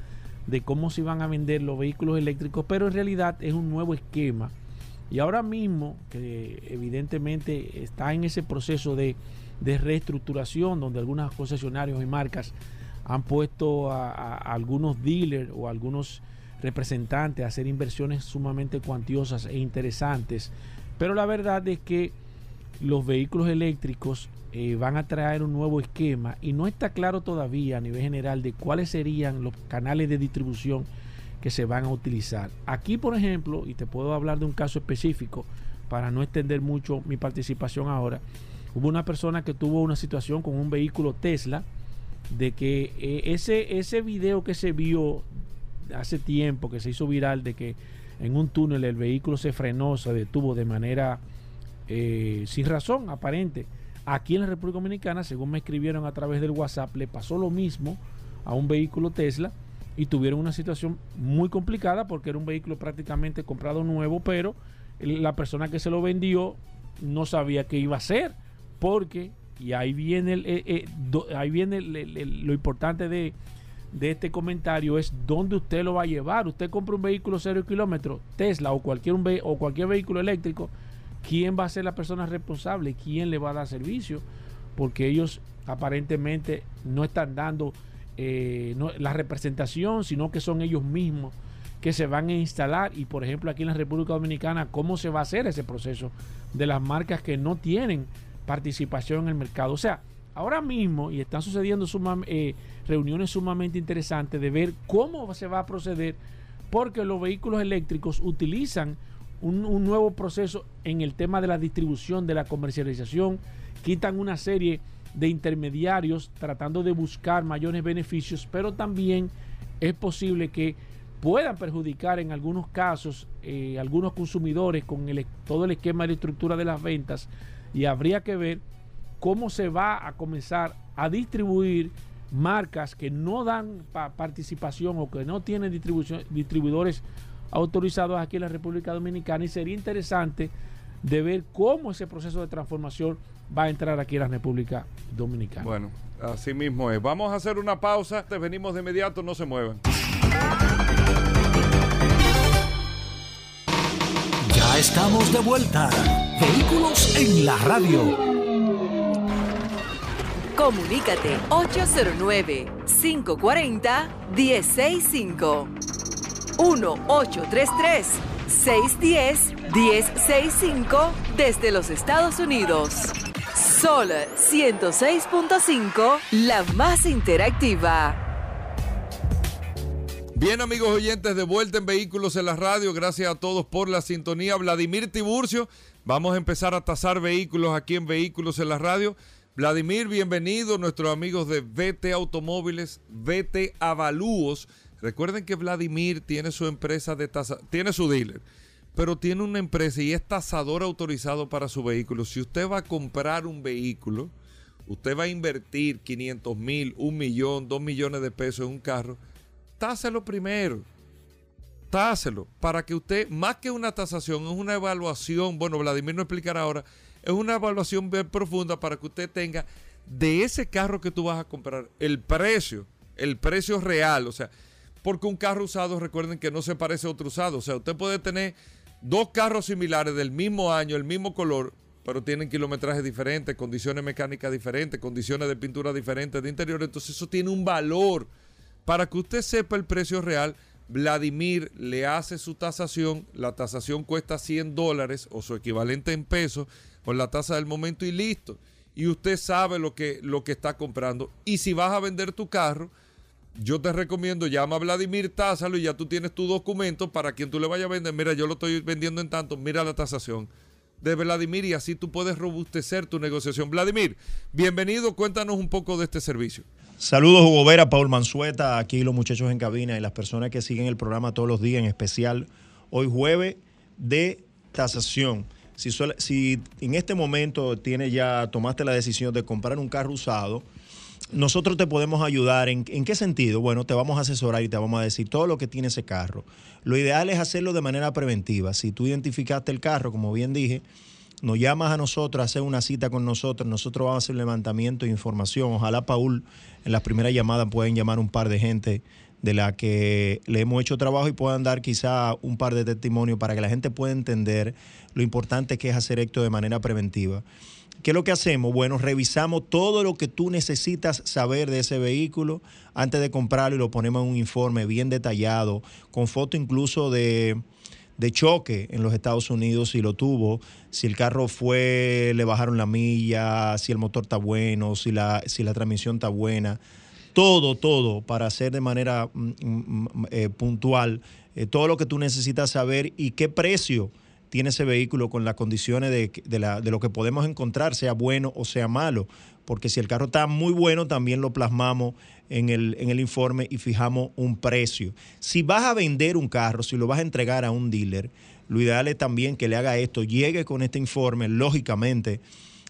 de cómo se iban a vender los vehículos eléctricos, pero en realidad es un nuevo esquema. Y ahora mismo, que evidentemente está en ese proceso de, reestructuración, donde algunos concesionarios y marcas han puesto a, algunos dealers o algunos representantes a hacer inversiones sumamente cuantiosas e interesantes. Pero la verdad es que los vehículos eléctricos eh, van a traer un nuevo esquema y no está claro todavía a nivel general de cuáles serían los canales de distribución que se van a utilizar. Aquí, por ejemplo, y te puedo hablar de un caso específico para no extender mucho mi participación ahora, hubo una persona que tuvo una situación con un vehículo Tesla de que eh, ese, ese video que se vio hace tiempo, que se hizo viral, de que en un túnel el vehículo se frenó, se detuvo de manera eh, sin razón aparente Aquí en la República Dominicana, según me escribieron a través del WhatsApp, le pasó lo mismo a un vehículo Tesla y tuvieron una situación muy complicada porque era un vehículo prácticamente comprado nuevo, pero la persona que se lo vendió no sabía qué iba a hacer porque y ahí viene eh, eh, ahí viene lo importante de, de, este comentario es dónde usted lo va a llevar. Usted compra un vehículo cero kilómetros Tesla o cualquier un o cualquier vehículo eléctrico quién va a ser la persona responsable, quién le va a dar servicio, porque ellos aparentemente no están dando eh, la representación, sino que son ellos mismos que se van a instalar. Y por ejemplo aquí en la República Dominicana, ¿cómo se va a hacer ese proceso de las marcas que no tienen participación en el mercado? O sea, ahora mismo, y están sucediendo eh, reuniones sumamente interesantes de ver cómo se va a proceder, porque los vehículos eléctricos utilizan un, nuevo proceso en el tema de la distribución, de la comercialización, quitan una serie de intermediarios tratando de buscar mayores beneficios, pero también es posible que puedan perjudicar en algunos casos eh, algunos consumidores con el, todo el esquema de estructura de las ventas. Y habría que ver cómo se va a comenzar a distribuir marcas que no dan participación o que no tienen distribuidores autorizados aquí en la República Dominicana y sería interesante de ver cómo ese proceso de transformación va a entrar aquí en la República Dominicana. Bueno, así mismo es. Vamos a hacer una pausa, te venimos de inmediato, no se muevan. Ya estamos de vuelta. Vehículos en la radio. Comunícate 809 540 165 1-833-610-1065 desde los Estados Unidos. Sol 106.5, la más interactiva. Bien, amigos oyentes, de vuelta en Vehículos en la Radio. Gracias a todos por la sintonía. Vladimir Tiburcio, vamos a empezar a tasar vehículos aquí en Vehículos en la Radio. Vladimir, bienvenido, nuestros amigos de VT Automóviles, VT Avalúos. Recuerden que Vladimir tiene su empresa de tasa, tiene su dealer, pero tiene una empresa y es tasador autorizado para su vehículo. Si usted va a comprar un vehículo, usted va a invertir 500 mil, un millón, dos millones de pesos en un carro, táselo primero. Táselo para que usted, más que una tasación, es una evaluación. Bueno, Vladimir no explicará ahora es una evaluación bien profunda para que usted tenga de ese carro que tú vas a comprar el precio, el precio real, o sea, porque un carro usado, recuerden que no se parece a otro usado, o sea, usted puede tener dos carros similares del mismo año, el mismo color, pero tienen kilometrajes diferentes, condiciones mecánicas diferentes, condiciones de pintura diferentes de interior, entonces eso tiene un valor. Para que usted sepa el precio real, Vladimir le hace su tasación, la tasación cuesta 100 dólares o su equivalente en pesos, con la tasa del momento y listo. Y usted sabe lo que, lo que está comprando. Y si vas a vender tu carro, yo te recomiendo, llama a Vladimir, tásalo y ya tú tienes tu documento para quien tú le vayas a vender. Mira, yo lo estoy vendiendo en tanto, mira la tasación de Vladimir y así tú puedes robustecer tu negociación. Vladimir, bienvenido, cuéntanos un poco de este servicio. Saludos, Hugo Vera, Paul Mansueta, aquí los muchachos en cabina y las personas que siguen el programa todos los días, en especial hoy jueves de tasación. Si, si en este momento tiene ya, tomaste la decisión de comprar un carro usado, nosotros te podemos ayudar. ¿En, ¿En, qué sentido? Bueno, te vamos a asesorar y te vamos a decir todo lo que tiene ese carro. Lo ideal es hacerlo de manera preventiva. Si tú identificaste el carro, como bien dije, nos llamas a nosotros, hacer una cita con nosotros, nosotros vamos a hacer levantamiento de información. Ojalá Paul en las primeras llamadas pueden llamar un par de gente de la que le hemos hecho trabajo y puedan dar quizá un par de testimonios para que la gente pueda entender lo importante que es hacer esto de manera preventiva. ¿Qué es lo que hacemos? Bueno, revisamos todo lo que tú necesitas saber de ese vehículo antes de comprarlo y lo ponemos en un informe bien detallado, con foto incluso de, de choque en los Estados Unidos si lo tuvo, si el carro fue, le bajaron la milla, si el motor está bueno, si la, si la transmisión está buena todo, todo, para hacer de manera mm, mm, mm, eh, puntual eh, todo lo que tú necesitas saber y qué precio tiene ese vehículo con las condiciones de, de, lo que podemos encontrar, sea bueno o sea malo. Porque si el carro está muy bueno, también lo plasmamos en el, en el informe y fijamos un precio. Si vas a vender un carro, si lo vas a entregar a un dealer, lo ideal es también que le haga esto, llegue con este informe, lógicamente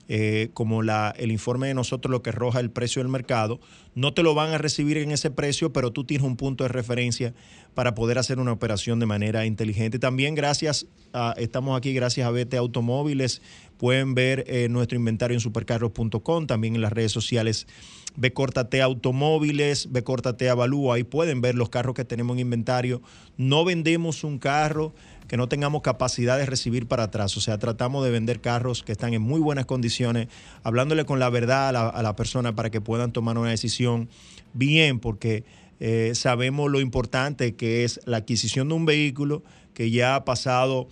eh, como la, el informe de nosotros lo que arroja el precio del mercado, no te lo van a recibir en ese precio, pero tú tienes un punto de referencia para poder hacer una operación de manera inteligente. También gracias, a, estamos aquí gracias a BT Automóviles, pueden ver eh, nuestro inventario en supercarros.com, también en las redes sociales Becórtate Automóviles, Becórtate Avalúo, ahí pueden ver los carros que tenemos en inventario. No vendemos un carro que no tengamos capacidad de recibir para atrás. O sea, tratamos de vender carros que están en muy buenas condiciones, hablándole con la verdad a la, persona para que puedan tomar una decisión bien, porque eh, sabemos lo importante que es la adquisición de un vehículo que ya ha pasado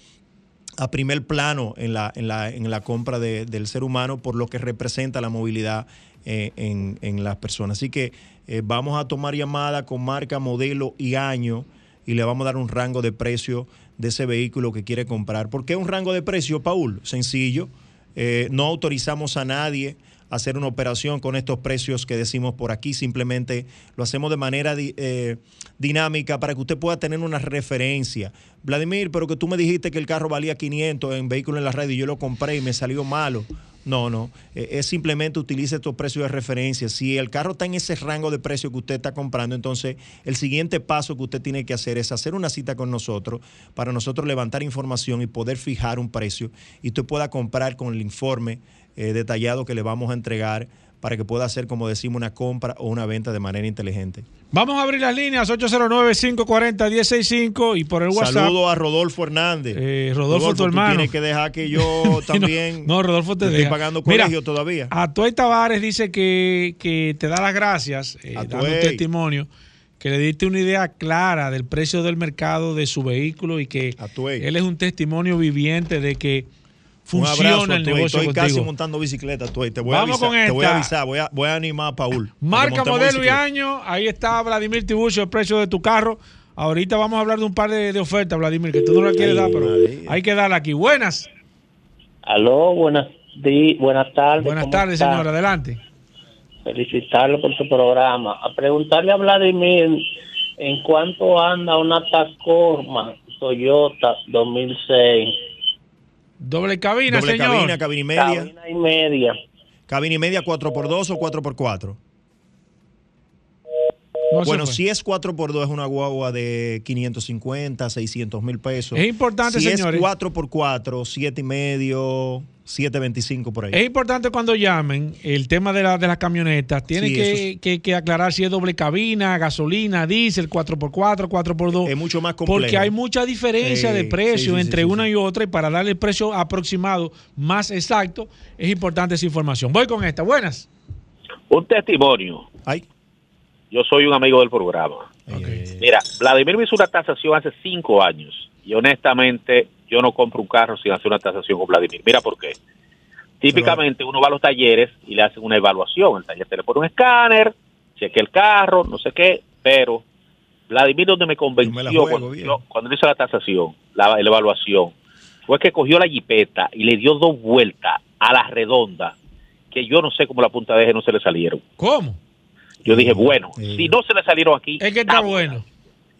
a primer plano en la, en la, en la compra del ser humano por lo que representa la movilidad eh, en, las personas. Así que eh, vamos a tomar llamada con marca, modelo y año y le vamos a dar un rango de precio de ese vehículo que quiere comprar. ¿Por qué un rango de precio, Paul? Sencillo. Eh, no autorizamos a nadie hacer una operación con estos precios que decimos por aquí, simplemente lo hacemos de manera eh, dinámica para que usted pueda tener una referencia. Vladimir, pero que tú me dijiste que el carro valía 500 en vehículo en la red y yo lo compré y me salió malo. No, no. Eh, es simplemente utilice estos precios de referencia. Si el carro está en ese rango de precio que usted está comprando, entonces el siguiente paso que usted tiene que hacer es hacer una cita con nosotros para nosotros levantar información y poder fijar un precio y usted pueda comprar con el informe eh, detallado que le vamos a entregar para que pueda hacer, como decimos, una compra o una venta de manera inteligente. Vamos a abrir las líneas 809-540-165 y por el WhatsApp. Saludo a Rodolfo Hernández. Eh, Rodolfo, tu hermano. Tiene que dejar que yo también. no, Rodolfo te estoy pagando colegio todavía. A Tuey Tavares dice que, que te da las gracias, eh, dando un testimonio que le diste una idea clara del precio del mercado de su vehículo y que él es un testimonio viviente de que Abrazo funciona el negocio Estoy casi montando bicicleta, Tuey. Te voy Vamos a avisar. con Te voy a avisar. Voy a, voy a animar a Paul. Marca, modelo y año. Ahí está Vladimir Tiburcio, el precio de tu carro. Ahorita vamos a hablar de un par de, de ofertas, Vladimir, que tú no la quieres Ay, dar, pero María. hay que darla aquí. Buenas. Aló, buenas, di- buenas tardes. Buenas ¿cómo tardes, está? señor. Adelante. Felicitarlo por su programa. A preguntarle a Vladimir en cuánto anda una Tacoma Toyota 2006. Doble cabina, Doble señor. cabina, cabina y media. Cabina y media. Cabina y media 4x2 o 4x4. No Bueno, si es 4x2 es una guagua de 550, 600 mil pesos. Es importante, si señores. es 4x4, 7 y medio, 7.25 por ahí. Es importante cuando llamen el tema de, la, de las camionetas. Tienen Sí, que, eso que- que aclarar si es doble cabina, gasolina, diésel, 4x4, 4x2. Es mucho más complejo. Porque hay mucha diferencia Sí, de precio sí, sí, entre sí, sí, una sí. y otra. Y para darle el precio aproximado más exacto, es importante esa información. Voy con esta. Buenas. Un testimonio. Ay. Yo soy un amigo del programa. Mira, Vladimir me hizo una tasación hace cinco años y honestamente yo no compro un carro sin hacer una tasación con Vladimir. Mira por qué. Típicamente uno va a los talleres y le hacen una evaluación. El taller te le pone un escáner, cheque el carro, no sé qué, pero Vladimir donde me convenció cuando, yo- cuando le hizo la tasación, la, la evaluación, fue que cogió la jipeta y le dio dos vueltas a la redonda que yo no sé cómo la punta de eje no se le salieron. ¿Cómo? Yo dije, bueno, si no se le salieron aquí, Es que está bueno.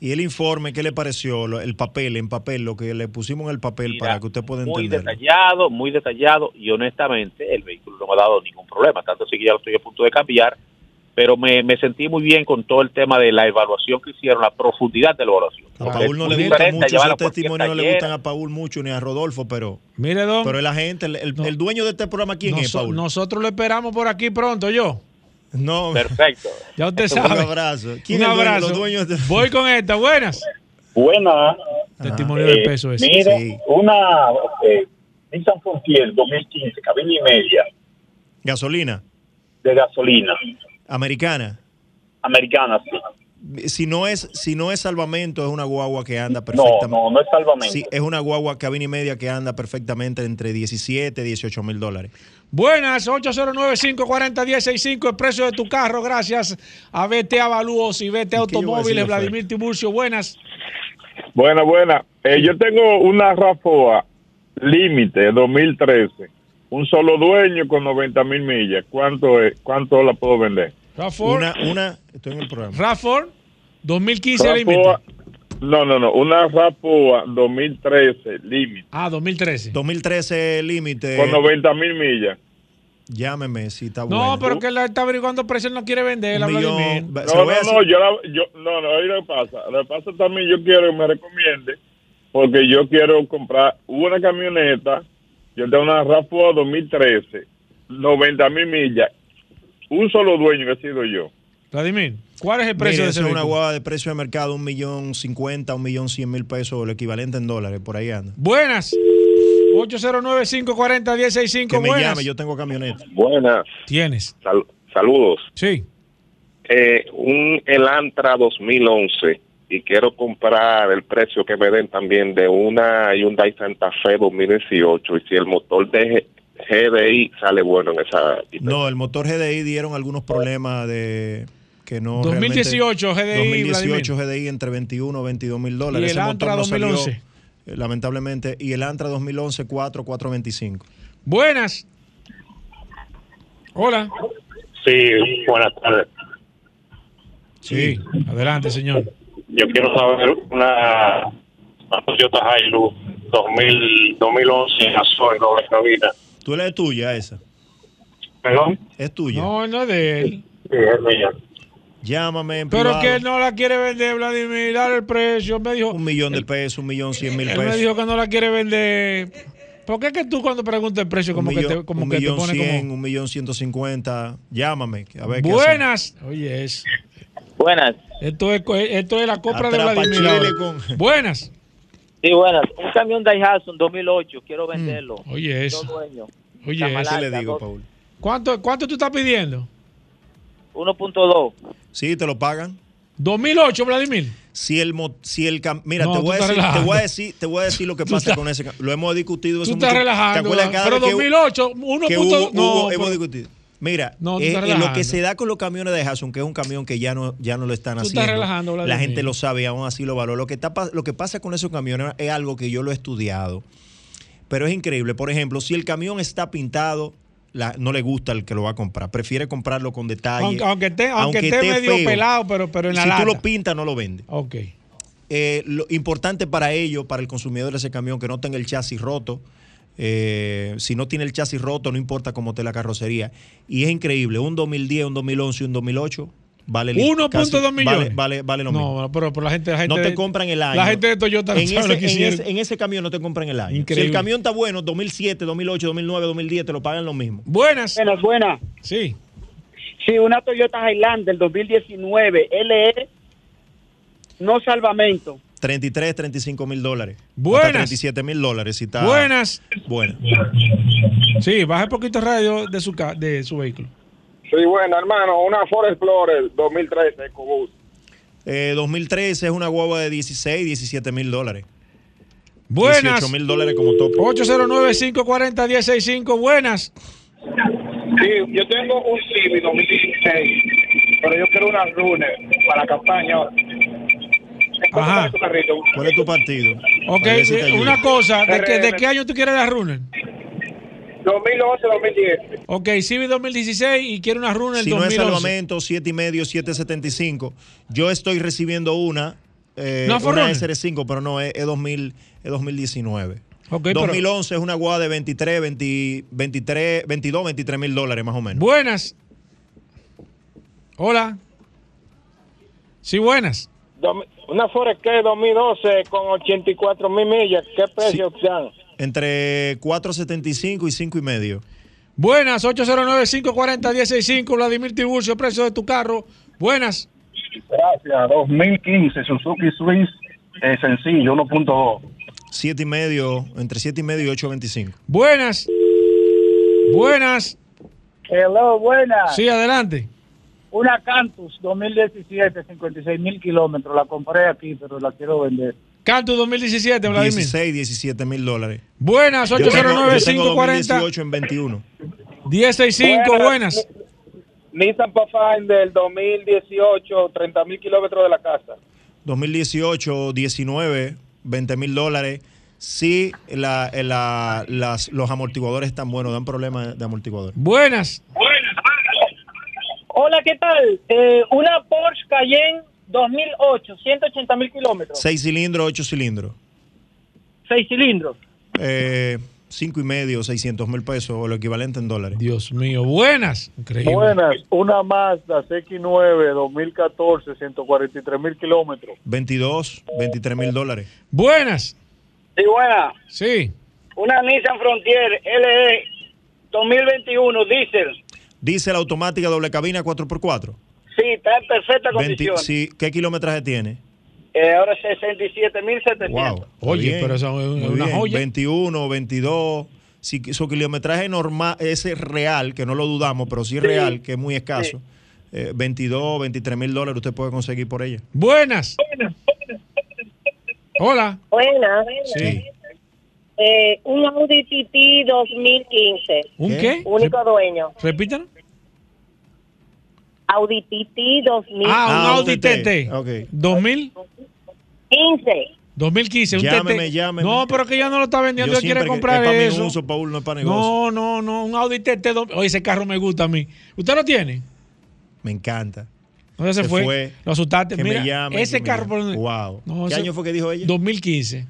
Y el informe, ¿qué le pareció? Lo- El papel, en papel, lo que le pusimos en el papel para que usted pueda muy entenderlo. detallado, muy detallado y honestamente el vehículo no me ha dado ningún problema, tanto así que ya lo estoy a punto de cambiar, pero me, me sentí muy bien con todo el tema de la evaluación que hicieron, la profundidad de la evaluación. A Paul no Muy le gusta mucho, esos testimonios no le gustan a Paul mucho ni a Rodolfo, pero, Mire, don. pero la gente, el, el- el dueño de este programa, ¿quién es, Noso- Paul? Nosotros lo esperamos por aquí pronto, yo. No. Perfecto. Ya usted Un sabe. abrazo. ¿Quién Un es el dueño- abrazo. los dueños de- Voy con esta. Buenas. Buena. Testimonio del Eh, peso ese. Mira, Sí. una eh, Nissan Frontier 2015, cabina y media Gasolina. de gasolina, Americana. americana, sí. Si no es, si no es salvamento, es una guagua que anda No, perfectamente. no, no es salvamento. Sí, es una guagua cabina y media que anda perfectamente entre 17 y 18 mil dólares. Buenas, 809-540-1065, el precio de tu carro, gracias a BT Avalúos y BT Automóviles, la Vladimir Tiburcio, buenas. Buena, buena. Eh, yo tengo una Rafoa Límite 2013. Un solo dueño con 90 mil millas. ¿Cuánto es? ¿Cuánto la puedo vender? Rafford. Una, una, estoy en el programa. Rafford, 2015 Rafoa- límite. No, no, no. Una Rafoa 2013 Límite. Ah, 2013. 2013 límite. Con 90 mil millas. Llámeme si está No, bueno. pero que él está averiguando precio, él no quiere vender, No, no, no, yo, la- yo, no, no, ahí lo que pasa. Lo que pasa también, yo quiero que me recomiende, porque yo quiero comprar una camioneta, yo tengo una RAV4 2013, 90 mil millas, un solo dueño que he sido yo. Vladimir, ¿cuál es el precio Mire, de esa ese es una guagua de precio de mercado, un millón cincuenta, un millón cien mil pesos, lo equivalente en dólares, por ahí anda. Buenas. 809-540-1065, Que me buenas. llame, yo tengo camioneta. Buenas. Tienes. Sal- saludos. Sí. Eh, un Elantra 2011 y quiero comprar el precio que me den también de una Hyundai Santa Fe 2018 y si el motor de G- GDI sale bueno en esa No, el motor GDI dieron algunos problemas de que no 2018 realmente- GDI, 2018 GDI entre 21 y 22 mil dólares. ¿Y el Ese Antra motor no salió, 2011? eh, lamentablemente. Y el Antra 2011 4 425. Buenas. Hola. Sí, buenas tardes. Sí, adelante, señor. Yo quiero saber una, una Toyota Hilux 2000, 2011 Azul doble cabina. ¿Tú eres tuya esa? ¿Perdón? Es tuya. No, no es de él. Sí, es mía. Llámame en Pero privado. que él no la quiere vender, Vladimir. Dale el precio. Me dijo, Un millón de pesos, un millón cien mil él me pesos. dijo que no la quiere vender. ¿Por qué es que tú cuando preguntas el precio como un que millón, te, como un que te millón pone cien, como... un millón ciento cincuenta. Llámame. A ver qué Buenas. Oye, es. Buenas. Esto es, esto es la compra de Atrapa Vladimir. Chile ahora. con- Buenas. Sí, buenas. Un camión Daihatsu 2008, quiero venderlo. Mm, Oye, eso. Oye, Cama eso larga, dos- ¿Cuánto, ¿Cuánto tú estás pidiendo? 1.2. Sí, te lo pagan. 2008, Vladimir. Si el, mo- si el cam- mira, No, te, tú voy a estás decir, te voy a decir, te voy a decir lo que Tú pasa estás- con ese cam- Lo hemos discutido Tú eso estás mucho. relajando. ¿Te acuerdas cada Pero vez que- 2008, uno que punto- hubo- no, hubo- pero- hemos discutido. Mira, No, tú eh, estás eh, lo que se da con los camiones de Jason, que es un camión que ya no, ya no lo están Tú estás haciendo. relajando, la gente lo sabe y aún así lo valora. Lo que, está lo que pasa con esos camiones es algo que yo lo he estudiado. Pero es increíble. Por ejemplo, si el camión está pintado, la- no le gusta el que lo va a comprar. Prefiere comprarlo con detalle. Aunque, aunque esté, aunque esté medio feo. pelado, pero, pero en la si lata. tú lo pintas, no lo vende. Ok. Eh, lo importante para ellos, para el consumidor de ese camión, que no tenga el chasis roto. Eh, si no tiene el chasis roto, no importa cómo esté la carrocería. Y es increíble, un 2010, un 2011 y un 2008 vale li- 1.2 casi- millones. Vale, vale, vale lo No, mismo. pero, pero la gente, la gente No te de- compran el año. La gente de Toyota en, ese, lo que en, ese, en ese camión no te compran el año. Increíble. Si el camión está bueno, 2007, 2008, 2009, 2010, te lo pagan lo mismo. Buenas. Buenas, buenas. Sí. Sí, una Toyota Highlander 2019 LE, no salvamento. 33, 35 mil dólares. Buenas. Hasta 37 mil dólares. Si está Buenas. Bueno. Sí, baja un poquito el radio de su, ca- de su vehículo. Sí, bueno, hermano, una Ford Explorer 2013 EcoBoost. Eh, 2013 es una guagua de 16, 17 mil dólares. Buenas. 18 mil dólares como tope. 809-540-165. Buenas. Sí, yo tengo un Civic 2016, pero yo quiero una Runner para la campaña. Ajá. ¿Cuál es tu partido? Ok, una cosa. ¿De, qué. ¿De qué año tú quieres la Runner? 2011, 2010. Ok, Civic 2016 y quiere una Runner Si no es 2011. salvamento, 7 y medio, 775. Yo estoy recibiendo una, eh, ¿Una una Forerunner? SR5, pero no, es, es 2000, es 2019. Ok, pero- 2011 es una guagua de 23, 20, 23, 22, 23 mil dólares más o menos. Buenas. Hola. Sí, buenas. Una Ford Escape 2012 con 84 mil millas. ¿Qué precio dan? Entre 4.75 y 5 y medio. Buenas, 809-540-165. Vladimir Tiburcio, precio de tu carro. Buenas. Gracias. 2015 Suzuki Swiss eh, sencillo 1.2. 7 y medio, entre 7 y medio y 8.25. Buenas. Buenas. Hello, buenas. Sí, adelante. Una Cantus 2017, 56 mil kilómetros. La compré aquí, pero la quiero vender. Canto 2017, Vladimir. 16, 17 mil dólares. Buenas, Yo tengo- yo tengo 809-540. 2018 en 21. 165, buenas. Nissan Pathfinder 2018, 30 mil kilómetros de la casa. 2018, 19, 20 mil dólares. Sí, la, la- las, los amortiguadores están buenos, dan problemas de amortiguador. Buenas. Hola, ¿qué tal? Eh, una Porsche Cayenne 2008, 180 mil kilómetros. 6 cilindros, 8 cilindros. Seis cilindros. Eh, 5 y medio, 600 mil pesos o lo equivalente en dólares. Dios mío, buenas. Increíble. Buenas, una Mazda CX9 2014, 143 mil kilómetros. 22, 23 mil dólares. Buenas. Sí, buena. Sí. Una Nissan Frontier LE 2021, diésel. Diésel automática doble cabina 4x4. Sí, está en perfecta 20 condición. sí, ¿Qué kilometraje tiene? Eh, ahora 67 mil 700. Wow. Oye, Bien, pero eso es una bien. joya. 21, 22. Si su kilometraje normal, ese es real, que no lo dudamos, pero sí es Sí. real, que es muy escaso. Eh, 22, 23 mil dólares usted puede conseguir por ella. Buenas. Hola. Buenas. Sí. Eh, un Audi TT 2015. ¿Un qué? Único dueño. Repítanlo. Audi TT 2015. Ah, un Ah, Audi un TT. TT. Ok. 2000, 2015. Un Llámeme, TT. llámeme. No, pero que ya no lo está vendiendo. Yo Yo quiere que- comprar es eso. uso, Paul, no es para negocio. No, no, no. Un Audi TT. Oye, ese carro me gusta a mí. ¿Usted lo tiene? Me encanta. ¿Dónde se, Se fue? fue. Lo asustaste. Que me Mira, llamen, ese que me carro. llamen. por- Wow. No, ¿Qué ese- año fue que dijo ella? 2015.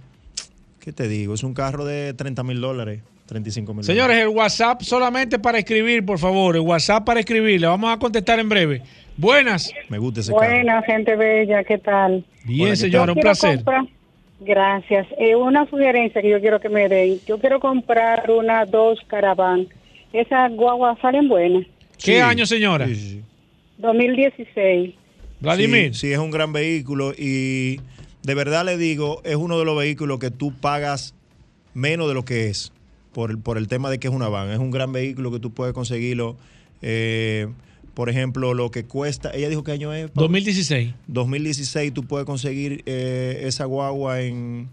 ¿Qué te digo? Es un carro de 30 mil dólares, 35 mil Señores, el WhatsApp solamente para escribir, por favor. El WhatsApp para escribir. Le vamos a contestar en breve. Buenas. Me gusta ese carro. Buena, gente bella, ¿qué tal? Bien, Hola, ¿qué señora, un placer. comprar- gracias. Eh, una sugerencia que yo quiero que me den. Yo quiero comprar una dos Caravan. Esas guaguas salen buenas. ¿Qué año, señora? 2016. Vladimir. Sí, sí, es un gran vehículo y de verdad le digo, es uno de los vehículos que tú pagas menos de lo que es por el, por el tema de que es una van. Es un gran vehículo que tú puedes conseguirlo eh, Por ejemplo, lo que cuesta, ella dijo qué año es. Pablo? 2016. 2016 tú puedes conseguir eh, esa guagua en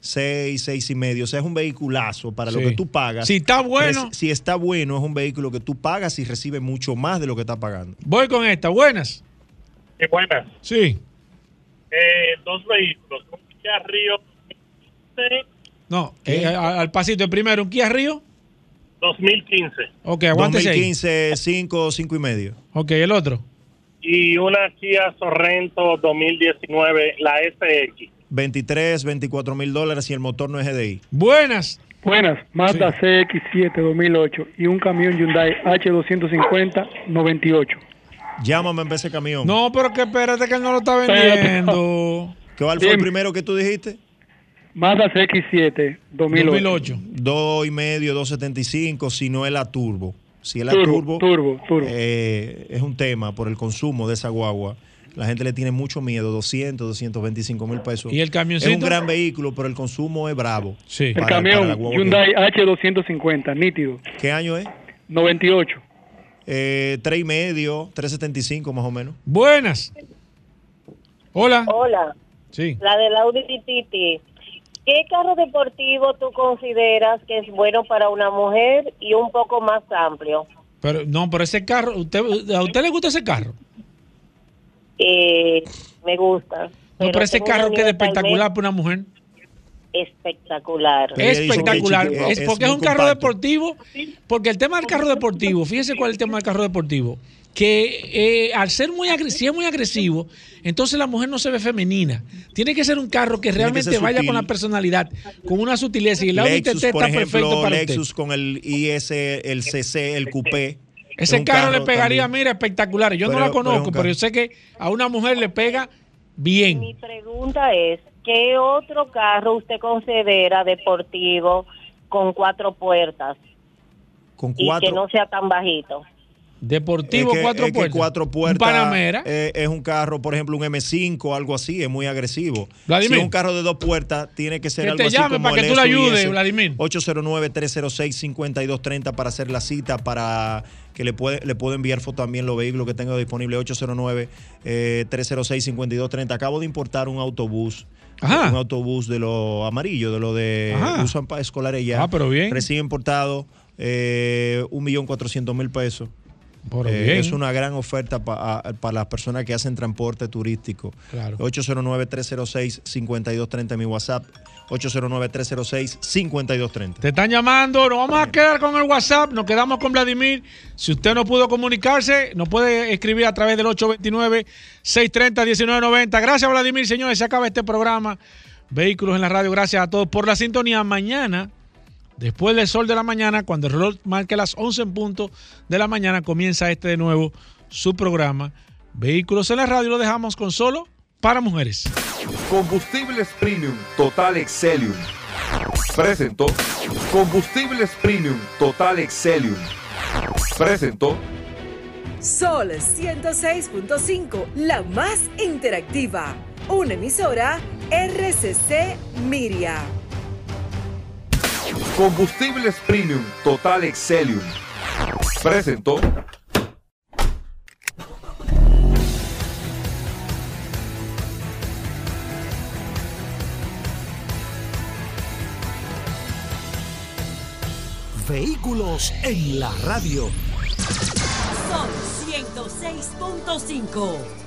6, 6 y medio. O sea, es un vehiculazo para lo que tú pagas. Si está bueno. Si está bueno, es un vehículo que tú pagas y recibe mucho más de lo que estás pagando. Voy con esta. Buenas. Sí, buenas. Sí. Eh, dos vehículos. Un Kia Río 2015, No, eh, al al pasito. El primero, un Kia Río. 2015 Ok, aguántese ahí. 2015, 5, 5 y medio. Ok, el otro. y una Kia Sorrento 2019, la SX. 23, 24 mil dólares y el motor no es GDI. Buenas. Buenas, Mazda CX7 2008 y un camión Hyundai H250 98. Llámame en vez de camión. No, pero que espérate que él no lo está vendiendo. ¿Cuál fue el primero que tú dijiste? Mazda CX7 2008. Dos y medio, 275, si no es la turbo. Si es la Turbo, turbo, turbo, turbo. eh, es un tema por el consumo de esa guagua. La gente le tiene mucho miedo, 200, 225 mil pesos. ¿Y el camioncito? Es un gran vehículo, pero el consumo es bravo. Sí. El Para- camión guagua que- Hyundai H250 nítido ¿Qué año es? 98. Eh, tres y medio, 375 más o menos. Buenas. Hola. Hola, Sí. la del Audi TT. ¿Qué carro deportivo tú consideras que es bueno para una mujer y un poco más amplio? Pero no, pero ese carro, usted, ¿a usted le gusta ese carro? Eh, me gusta. No, pero ese carro que es Nissan espectacular para una mujer. Espectacular. Espectacular. es chiqui- Es es porque es un carro deportivo. Porque el tema del carro deportivo, fíjese cuál es el tema del carro deportivo. Que eh, al ser muy agresivo, si es muy agresivo, entonces la mujer no se ve femenina. Tiene que ser un carro que realmente vaya sutil. con la personalidad, con una sutileza. Y el Audi Lexus, TT por está perfecto ejemplo, para Lexus usted. con el IS, el CC, el Coupé. Ese carro, le pegaría, también. mira, espectacular. Yo no la conozco, pero, yo sé que a una mujer le pega bien. Mi pregunta es, ¿qué otro carro usted considera deportivo con cuatro puertas Con y que no sea tan bajito? Deportivo, Es que- cuatro es que puertas. cuatro Un puertas. Panamera. eh, es un carro, por ejemplo, un M5 o algo así, es muy agresivo. Vladimir. Si es un carro de dos puertas, tiene que ser Que algo te así llame como para que tú le ayudes. Vladimir. 809-306-5230 para hacer la cita, para que le puede, le puedo enviar foto también los vehículos que tengo disponibles. 809-306-5230. Acabo de importar un autobús. Ajá. Un autobús de lo amarillo, de lo de Ajá. usan para escolares ya. Ah, pero bien. Recién importado, eh, un millón cuatrocientos mil pesos. Eh, es una gran oferta pa- para las personas que hacen transporte turístico. Claro. 809-306-5230 mi WhatsApp. 809-306-5230. Te están llamando, nos vamos a quedar con el WhatsApp, nos quedamos con Vladimir. Si usted no pudo comunicarse, nos puede escribir a través del 829-630-1990. Gracias, Vladimir, señores, se acaba este programa. Vehículos en la radio, gracias a todos por la sintonía. Mañana, después del sol de la mañana, cuando el reloj marque las 11 en punto de la mañana, comienza este de nuevo su programa. Vehículos en la radio lo dejamos con solo para mujeres. Combustibles Premium Total Excelium. Presentó Combustibles Premium Total Excelium. Presentó Sol 106.5, la más interactiva. Una emisora RCC Miria. Combustibles Premium Total Excelium. Presentó Vehículos en la radio. Sol 106.5.